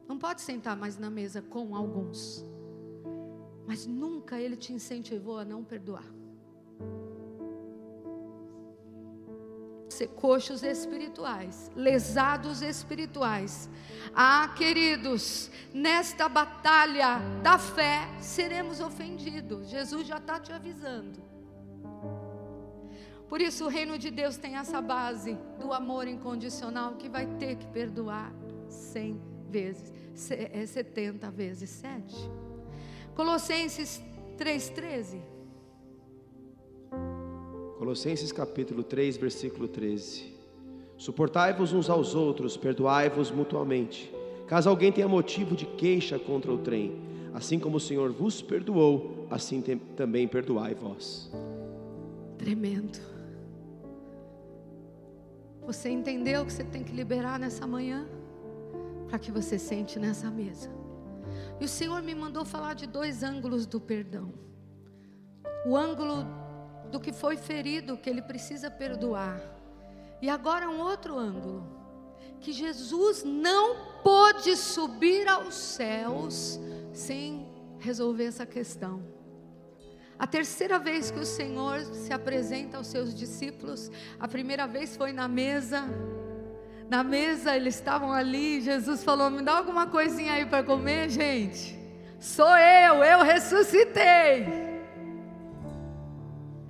Não pode sentar mais na mesa com alguns. Mas nunca ele te incentivou a não perdoar. Ser coxos espirituais, lesados espirituais. Ah, queridos, nesta batalha da fé seremos ofendidos. Jesus já está te avisando. Por isso o reino de Deus tem essa base do amor incondicional que vai ter que perdoar cem vezes, é setenta vezes sete. Colossenses 3,13. Colossenses capítulo 3, versículo 13. Suportai-vos uns aos outros, perdoai-vos mutuamente. Caso alguém tenha motivo de queixa contra o trem, assim como o Senhor vos perdoou, assim também perdoai vós. Tremendo. Você entendeu que você tem que liberar nessa manhã? Para que você sente nessa mesa. E o Senhor me mandou falar de dois ângulos do perdão: o ângulo do que foi ferido, que ele precisa perdoar, e agora um outro ângulo: que Jesus não pôde subir aos céus sem resolver essa questão. A terceira vez que o Senhor se apresenta aos seus discípulos, a primeira vez foi na mesa. Na mesa eles estavam ali, Jesus falou: "Me dá alguma coisinha aí para comer, gente. Sou eu, eu ressuscitei."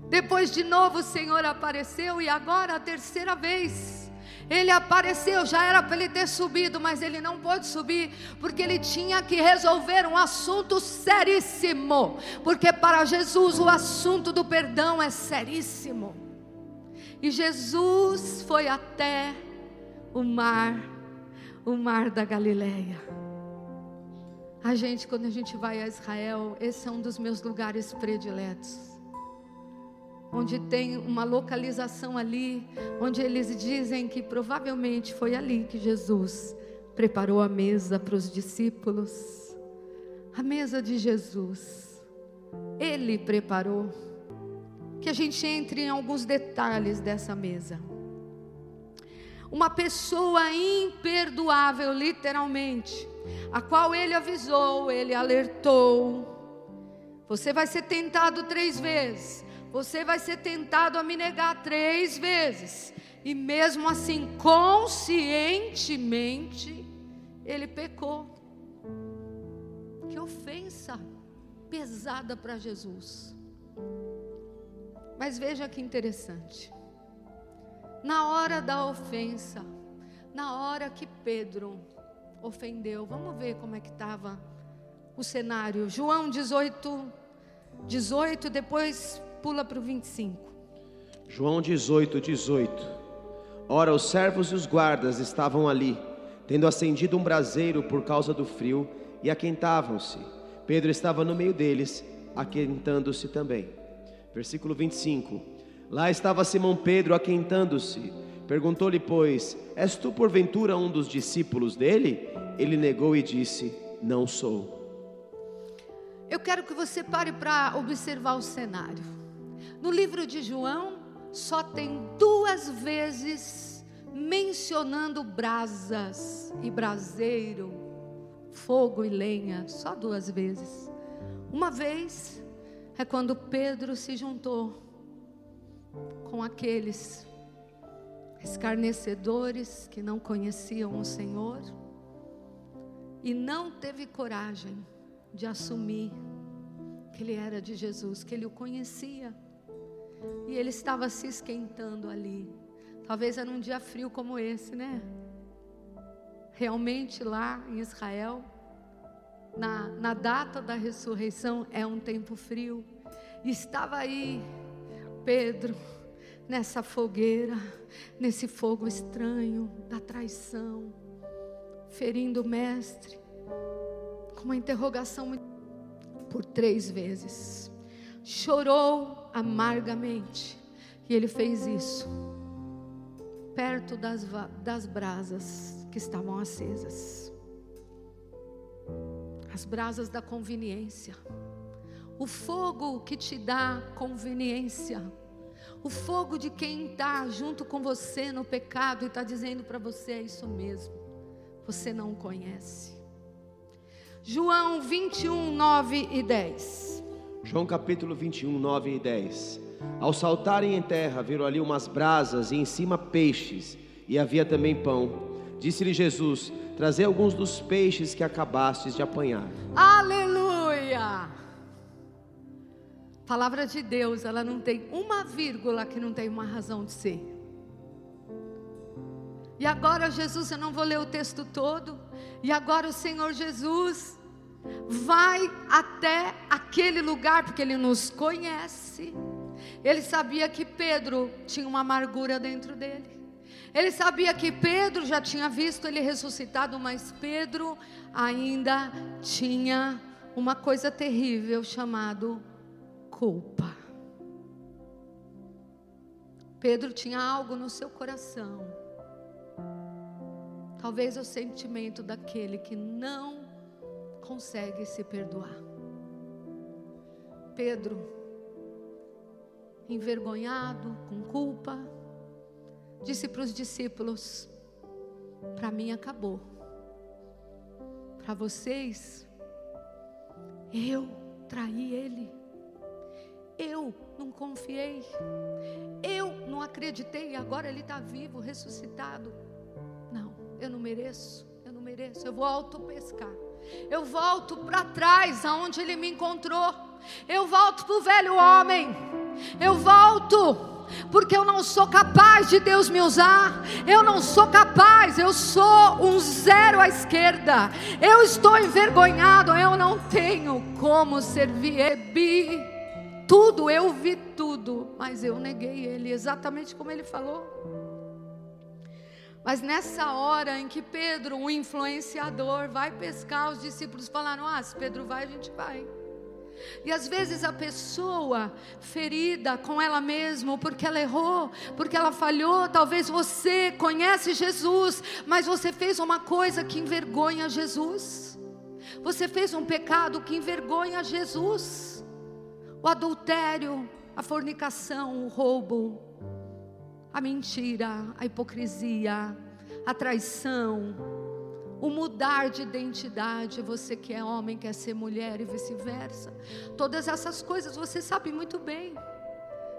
Depois de novo o Senhor apareceu e agora a terceira vez ele apareceu, já era para ele ter subido, mas ele não pôde subir, porque ele tinha que resolver um assunto seríssimo. Porque para Jesus o assunto do perdão é seríssimo. E Jesus foi até o mar, o mar da Galileia. A gente, quando a gente vai a Israel, esse é um dos meus lugares prediletos onde tem uma localização ali, onde eles dizem que provavelmente foi ali que Jesus preparou a mesa para os discípulos, a mesa de Jesus. Ele preparou. Que a gente entre em alguns detalhes dessa mesa. Uma pessoa imperdoável, literalmente, a qual ele avisou, ele alertou. Você vai ser tentado três vezes. Você vai ser tentado a me negar três vezes. E mesmo assim, conscientemente, ele pecou. Que ofensa pesada para Jesus. Mas veja que interessante. Na hora da ofensa, na hora que Pedro ofendeu, vamos ver como é que estava o cenário. João 18, 18, depois pula para o 25. João 18, 18. Ora, os servos e os guardas estavam ali tendo acendido um braseiro por causa do frio, e aquentavam-se. Pedro estava no meio deles, aquentando-se também. Versículo 25. Lá estava Simão Pedro aquentando-se. Perguntou-lhe, pois: És tu porventura um dos discípulos dele? Ele negou e disse: Não sou. Eu quero que você pare para observar o cenário. No livro de João, só tem duas vezes mencionando brasas e braseiro, fogo e lenha, só duas vezes. Uma vez é quando Pedro se juntou com aqueles escarnecedores que não conheciam o Senhor e não teve coragem de assumir que ele era de Jesus, que ele o conhecia. E ele estava se esquentando ali. Talvez era um dia frio como esse, né? Realmente lá em Israel, na, na data da ressurreição, é um tempo frio. E estava aí Pedro, nessa fogueira, nesse fogo estranho da traição, ferindo o Mestre, com uma interrogação por três vezes. Chorou amargamente. E ele fez isso perto das, das brasas que estavam acesas as brasas da conveniência, o fogo que te dá conveniência, o fogo de quem está junto com você no pecado e está dizendo para você: é isso mesmo, você não conhece. João 21, 9 e 10. João capítulo 21, 9 e 10. Ao saltarem em terra, viram ali umas brasas e em cima peixes, e havia também pão. Disse-lhe Jesus: Trazei alguns dos peixes que acabastes de apanhar. Aleluia! Palavra de Deus, ela não tem uma vírgula que não tem uma razão de ser. E agora, Jesus, eu não vou ler o texto todo. E agora, o Senhor Jesus vai até aquele lugar, porque Ele nos conhece. Ele sabia que Pedro tinha uma amargura dentro dele. Ele sabia que Pedro já tinha visto ele ressuscitado, mas Pedro ainda tinha uma coisa terrível chamado culpa. Pedro tinha algo no seu coração. Talvez o sentimento daquele que não consegue se perdoar. Pedro envergonhado, com culpa, disse para os discípulos: Para mim acabou. Para vocês, eu traí ele. Eu não confiei. Eu não acreditei. Agora ele está vivo, ressuscitado. Não, eu não mereço. Eu não mereço. Eu vou auto-pescar. Eu volto para trás, aonde ele me encontrou. Eu volto para o velho homem. Eu volto porque eu não sou capaz de Deus me usar, eu não sou capaz, eu sou um zero à esquerda, eu estou envergonhado, eu não tenho como servir. Ebi, tudo, eu vi tudo, mas eu neguei Ele, exatamente como Ele falou. Mas nessa hora em que Pedro, o influenciador, vai pescar, os discípulos falaram: Ah, se Pedro vai, a gente vai. E às vezes a pessoa ferida com ela mesma, porque ela errou, porque ela falhou, talvez você conhece Jesus, mas você fez uma coisa que envergonha Jesus. Você fez um pecado que envergonha Jesus. O adultério, a fornicação, o roubo, a mentira, a hipocrisia, a traição, o mudar de identidade, você que é homem quer ser mulher e vice-versa. Todas essas coisas você sabe muito bem.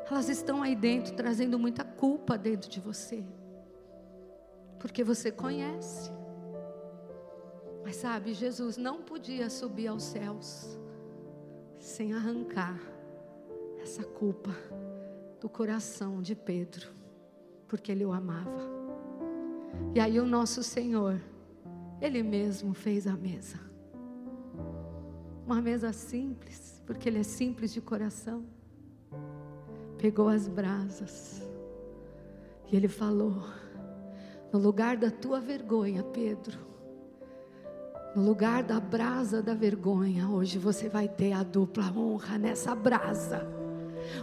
Elas estão aí dentro trazendo muita culpa dentro de você. Porque você conhece. Mas sabe, Jesus não podia subir aos céus sem arrancar essa culpa do coração de Pedro, porque ele o amava. E aí o nosso Senhor ele mesmo fez a mesa. Uma mesa simples, porque Ele é simples de coração. Pegou as brasas e Ele falou: No lugar da tua vergonha, Pedro, no lugar da brasa da vergonha, hoje você vai ter a dupla honra nessa brasa.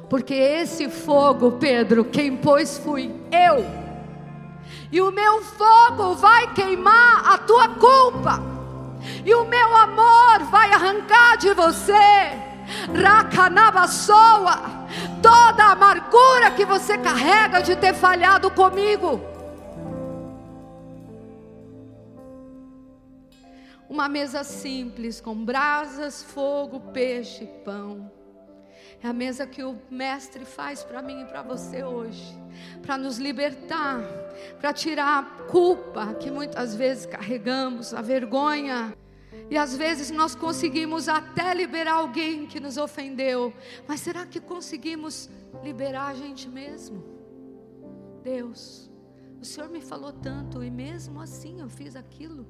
Porque esse fogo, Pedro, quem pôs fui eu e o meu fogo vai queimar a tua culpa, e o meu amor vai arrancar de você. Racanabaçoa, toda a amargura que você carrega de ter falhado comigo. Uma mesa simples com brasas, fogo, peixe, pão. É a mesa que o Mestre faz para mim e para você hoje, para nos libertar, para tirar a culpa que muitas vezes carregamos, a vergonha. E às vezes nós conseguimos até liberar alguém que nos ofendeu, mas será que conseguimos liberar a gente mesmo? Deus, o Senhor me falou tanto e mesmo assim eu fiz aquilo.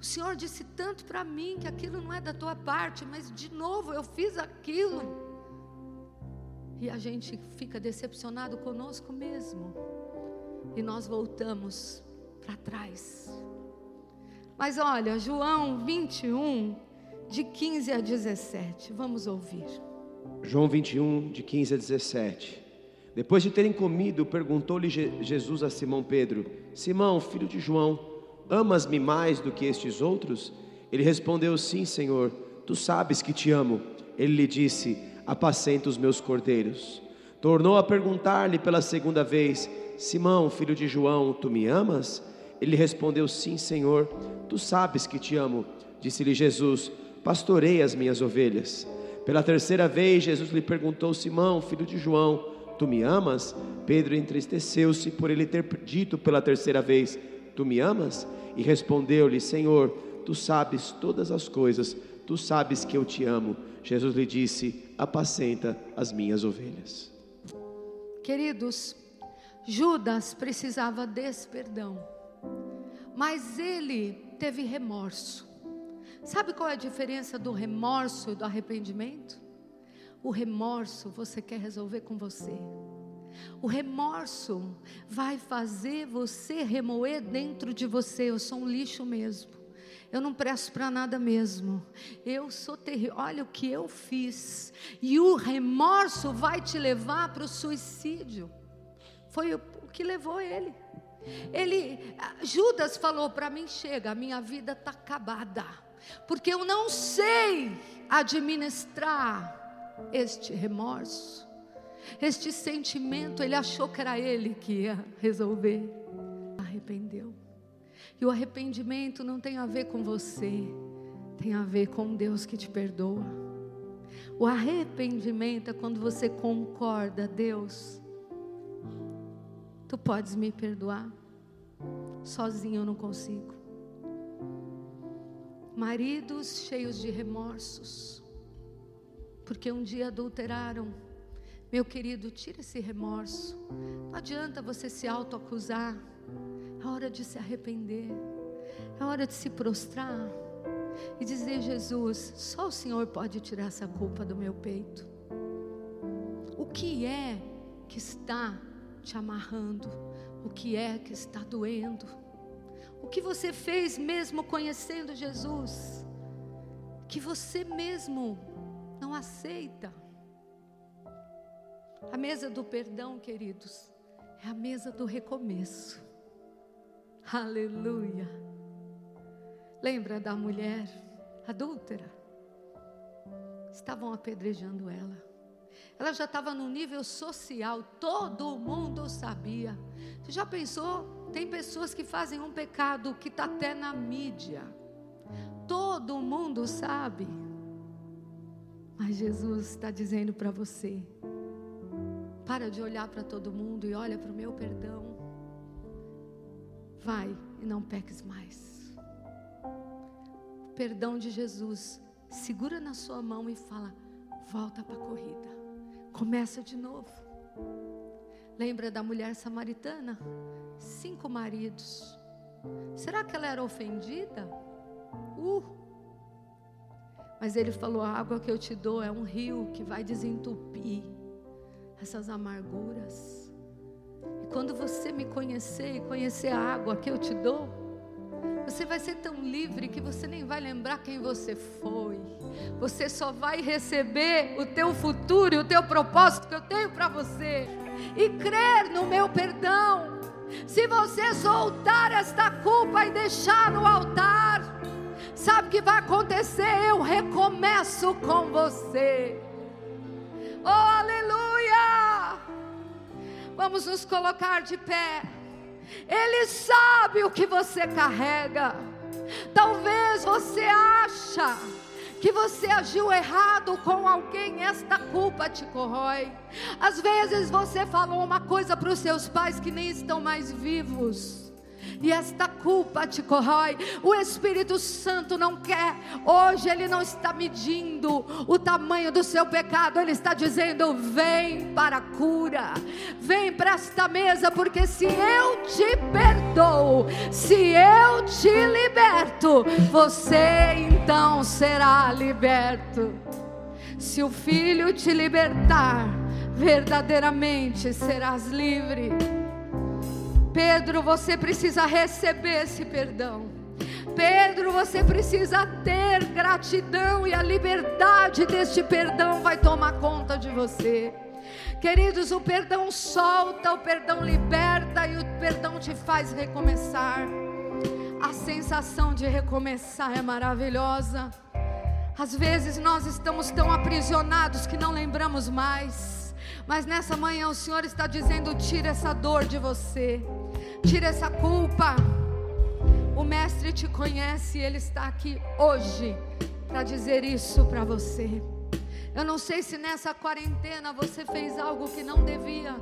O Senhor disse tanto para mim que aquilo não é da tua parte, mas de novo eu fiz aquilo e a gente fica decepcionado conosco mesmo. E nós voltamos para trás. Mas olha, João 21, de 15 a 17, vamos ouvir. João 21, de 15 a 17. Depois de terem comido, perguntou-lhe Jesus a Simão Pedro: Simão, filho de João, amas-me mais do que estes outros? Ele respondeu: Sim, Senhor, tu sabes que te amo. Ele lhe disse: apacenta os meus cordeiros. Tornou a perguntar-lhe pela segunda vez: Simão, filho de João, tu me amas? Ele respondeu: Sim, Senhor, tu sabes que te amo. Disse-lhe Jesus: Pastorei as minhas ovelhas. Pela terceira vez, Jesus lhe perguntou: Simão, filho de João, tu me amas? Pedro entristeceu-se por ele ter dito pela terceira vez: Tu me amas? E respondeu-lhe: Senhor, tu sabes todas as coisas, tu sabes que eu te amo. Jesus lhe disse: apacenta as minhas ovelhas. Queridos, Judas precisava desse perdão, mas ele teve remorso. Sabe qual é a diferença do remorso e do arrependimento? O remorso você quer resolver com você. O remorso vai fazer você remoer dentro de você. Eu sou um lixo mesmo. Eu não presto para nada mesmo. Eu sou terrível. Olha o que eu fiz. E o remorso vai te levar para o suicídio. Foi o que levou ele. Ele, Judas falou para mim: chega, a minha vida está acabada, porque eu não sei administrar este remorso, este sentimento. Ele achou que era ele que ia resolver, arrependeu. E o arrependimento não tem a ver com você, tem a ver com Deus que te perdoa. O arrependimento é quando você concorda, Deus, tu podes me perdoar, sozinho eu não consigo. Maridos cheios de remorsos, porque um dia adulteraram. Meu querido, tira esse remorso. Não adianta você se autoacusar. É hora de se arrepender. É hora de se prostrar e dizer: Jesus, só o Senhor pode tirar essa culpa do meu peito. O que é que está te amarrando? O que é que está doendo? O que você fez mesmo conhecendo Jesus? Que você mesmo não aceita. A mesa do perdão, queridos, é a mesa do recomeço. Aleluia. Lembra da mulher adúltera? Estavam apedrejando ela. Ela já estava no nível social, todo mundo sabia. Você já pensou? Tem pessoas que fazem um pecado que está até na mídia. Todo mundo sabe. Mas Jesus está dizendo para você: para de olhar para todo mundo e olha para o meu perdão. Vai e não peques mais. O perdão de Jesus, segura na sua mão e fala: volta para a corrida. Começa de novo. Lembra da mulher samaritana? Cinco maridos. Será que ela era ofendida? Uh! Mas ele falou: a água que eu te dou é um rio que vai desentupir essas amarguras. E quando você me conhecer e conhecer a água que eu te dou, você vai ser tão livre que você nem vai lembrar quem você foi. Você só vai receber o teu futuro e o teu propósito que eu tenho para você e crer no meu perdão. Se você soltar esta culpa e deixar no altar, sabe o que vai acontecer? Eu recomeço com você. Oh, aleluia! Vamos nos colocar de pé. Ele sabe o que você carrega. Talvez você acha que você agiu errado com alguém, esta culpa te corrói. Às vezes você falou uma coisa para os seus pais que nem estão mais vivos e esta culpa te corrói. O Espírito Santo não quer, hoje ele não está medindo o tamanho do seu pecado, ele está dizendo: vem para a cura, vem para esta mesa, porque se eu te perdoo, se eu te liberto, você então será liberto. Se o Filho te libertar, verdadeiramente serás livre. Pedro, você precisa receber esse perdão. Pedro, você precisa ter gratidão e a liberdade deste perdão vai tomar conta de você. Queridos, o perdão solta, o perdão liberta e o perdão te faz recomeçar. A sensação de recomeçar é maravilhosa. Às vezes nós estamos tão aprisionados que não lembramos mais. Mas nessa manhã o Senhor está dizendo: tira essa dor de você. Tira essa culpa. O Mestre te conhece Ele está aqui hoje para dizer isso para você. Eu não sei se nessa quarentena você fez algo que não devia,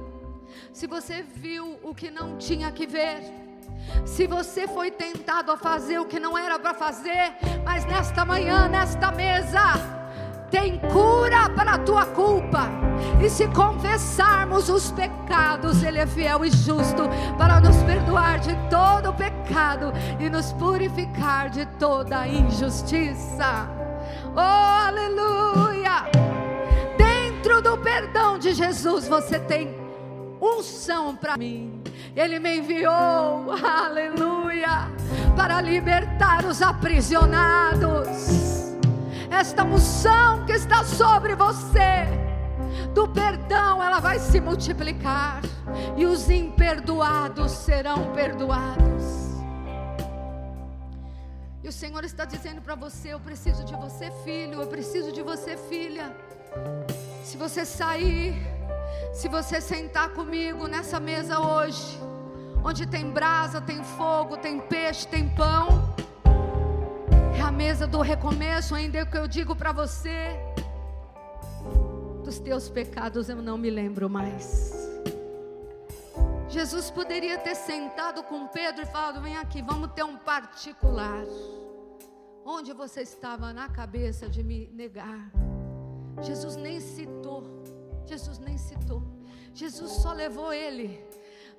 se você viu o que não tinha que ver, se você foi tentado a fazer o que não era para fazer, mas nesta manhã, nesta mesa, tem cura para a tua culpa. E se confessarmos os pecados, Ele é fiel e justo para nos perdoar de todo o pecado e nos purificar de toda injustiça. Oh, aleluia! Dentro do perdão de Jesus você tem unção para mim. Ele me enviou, aleluia, para libertar os aprisionados esta unção que está sobre você, do perdão, ela vai se multiplicar, e os imperdoados serão perdoados. E o Senhor está dizendo para você: Eu preciso de você, filho, eu preciso de você, filha. Se você sair, se você sentar comigo nessa mesa hoje, onde tem brasa, tem fogo, tem peixe, tem pão, mesa do recomeço, ainda é que eu digo para você. Dos teus pecados eu não me lembro mais. Jesus poderia ter sentado com Pedro e falado: Vem aqui, vamos ter um particular. Onde você estava na cabeça de me negar? Jesus nem citou. Jesus nem citou. Jesus só levou ele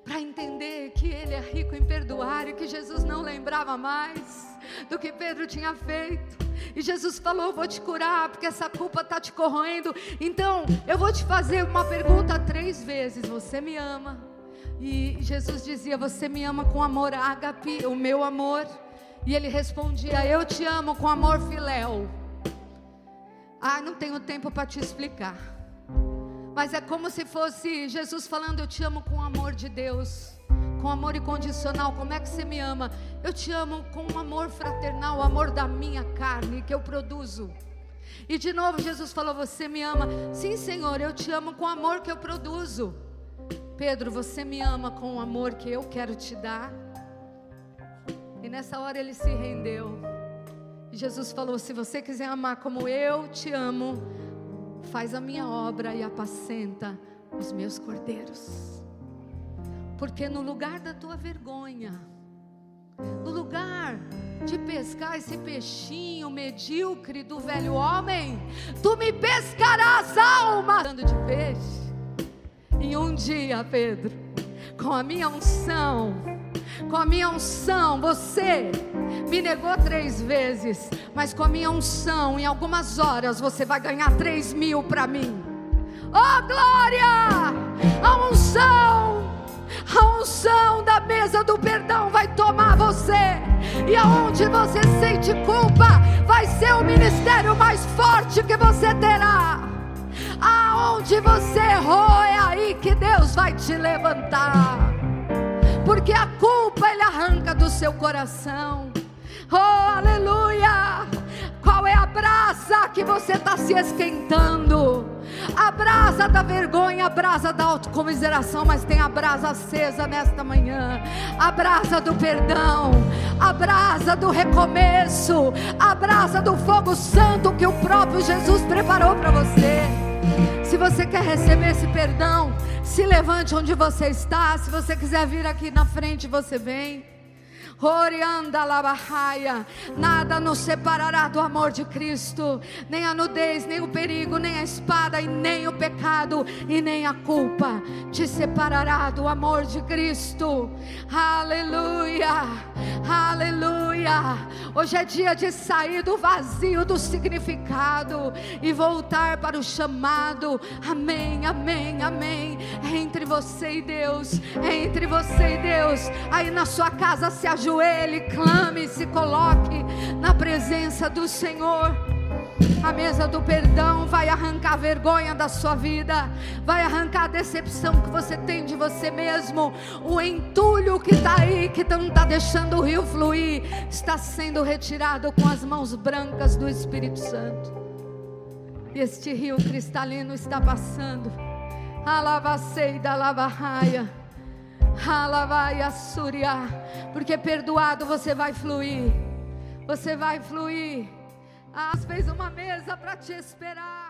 para entender que ele é rico em perdoar e que Jesus não lembrava mais do que Pedro tinha feito. E Jesus falou: Vou te curar, porque essa culpa está te corroendo. Então, eu vou te fazer uma pergunta três vezes: Você me ama? E Jesus dizia: Você me ama com amor ágape, o meu amor. E ele respondia: Eu te amo com amor filéu. Ah, não tenho tempo para te explicar. Mas é como se fosse Jesus falando: Eu te amo com o amor de Deus, com amor incondicional. Como é que você me ama? Eu te amo com um amor fraternal, o amor da minha carne que eu produzo. E de novo Jesus falou: Você me ama? Sim, Senhor, eu te amo com o amor que eu produzo. Pedro, você me ama com o amor que eu quero te dar? E nessa hora ele se rendeu. Jesus falou: Se você quiser amar como eu te amo, faz a minha obra e apacenta os meus cordeiros. Porque no lugar da tua vergonha, no lugar de pescar esse peixinho medíocre do velho homem, tu me pescarás alma de peixe. E um dia, Pedro, com a minha unção, com a minha unção, você me negou três vezes, mas com a minha unção, em algumas horas você vai ganhar três mil para mim. Oh glória! A unção, a unção da mesa do perdão vai tomar você, e aonde você sente culpa, vai ser o ministério mais forte que você terá. Aonde você errou, é aí que Deus vai te levantar porque a culpa ele arranca do seu coração. Oh, aleluia! Qual é a brasa que você está se esquentando? A brasa da vergonha, a brasa da autocomiseração, mas tem a brasa acesa nesta manhã. A brasa do perdão, a brasa do recomeço, a brasa do fogo santo que o próprio Jesus preparou para você. Se você quer receber esse perdão, se levante onde você está. Se você quiser vir aqui na frente, você vem. Orianda labarraia, nada nos separará do amor de Cristo, nem a nudez, nem o perigo, nem a espada, e nem o pecado, e nem a culpa te separará do amor de Cristo. Aleluia, aleluia. Hoje é dia de sair do vazio do significado e voltar para o chamado. Amém, amém, amém. É entre você e Deus, é entre você e Deus. Aí na sua casa se ajuda ajoelhe, clame, se coloque na presença do Senhor. A mesa do perdão vai arrancar a vergonha da sua vida, vai arrancar a decepção que você tem de você mesmo. O entulho que está aí, que não está deixando o rio fluir, está sendo retirado com as mãos brancas do Espírito Santo. E este rio cristalino está passando. Alavacei da lava-raia porque perdoado você vai fluir. Você vai fluir. Ah, fez uma mesa para te esperar.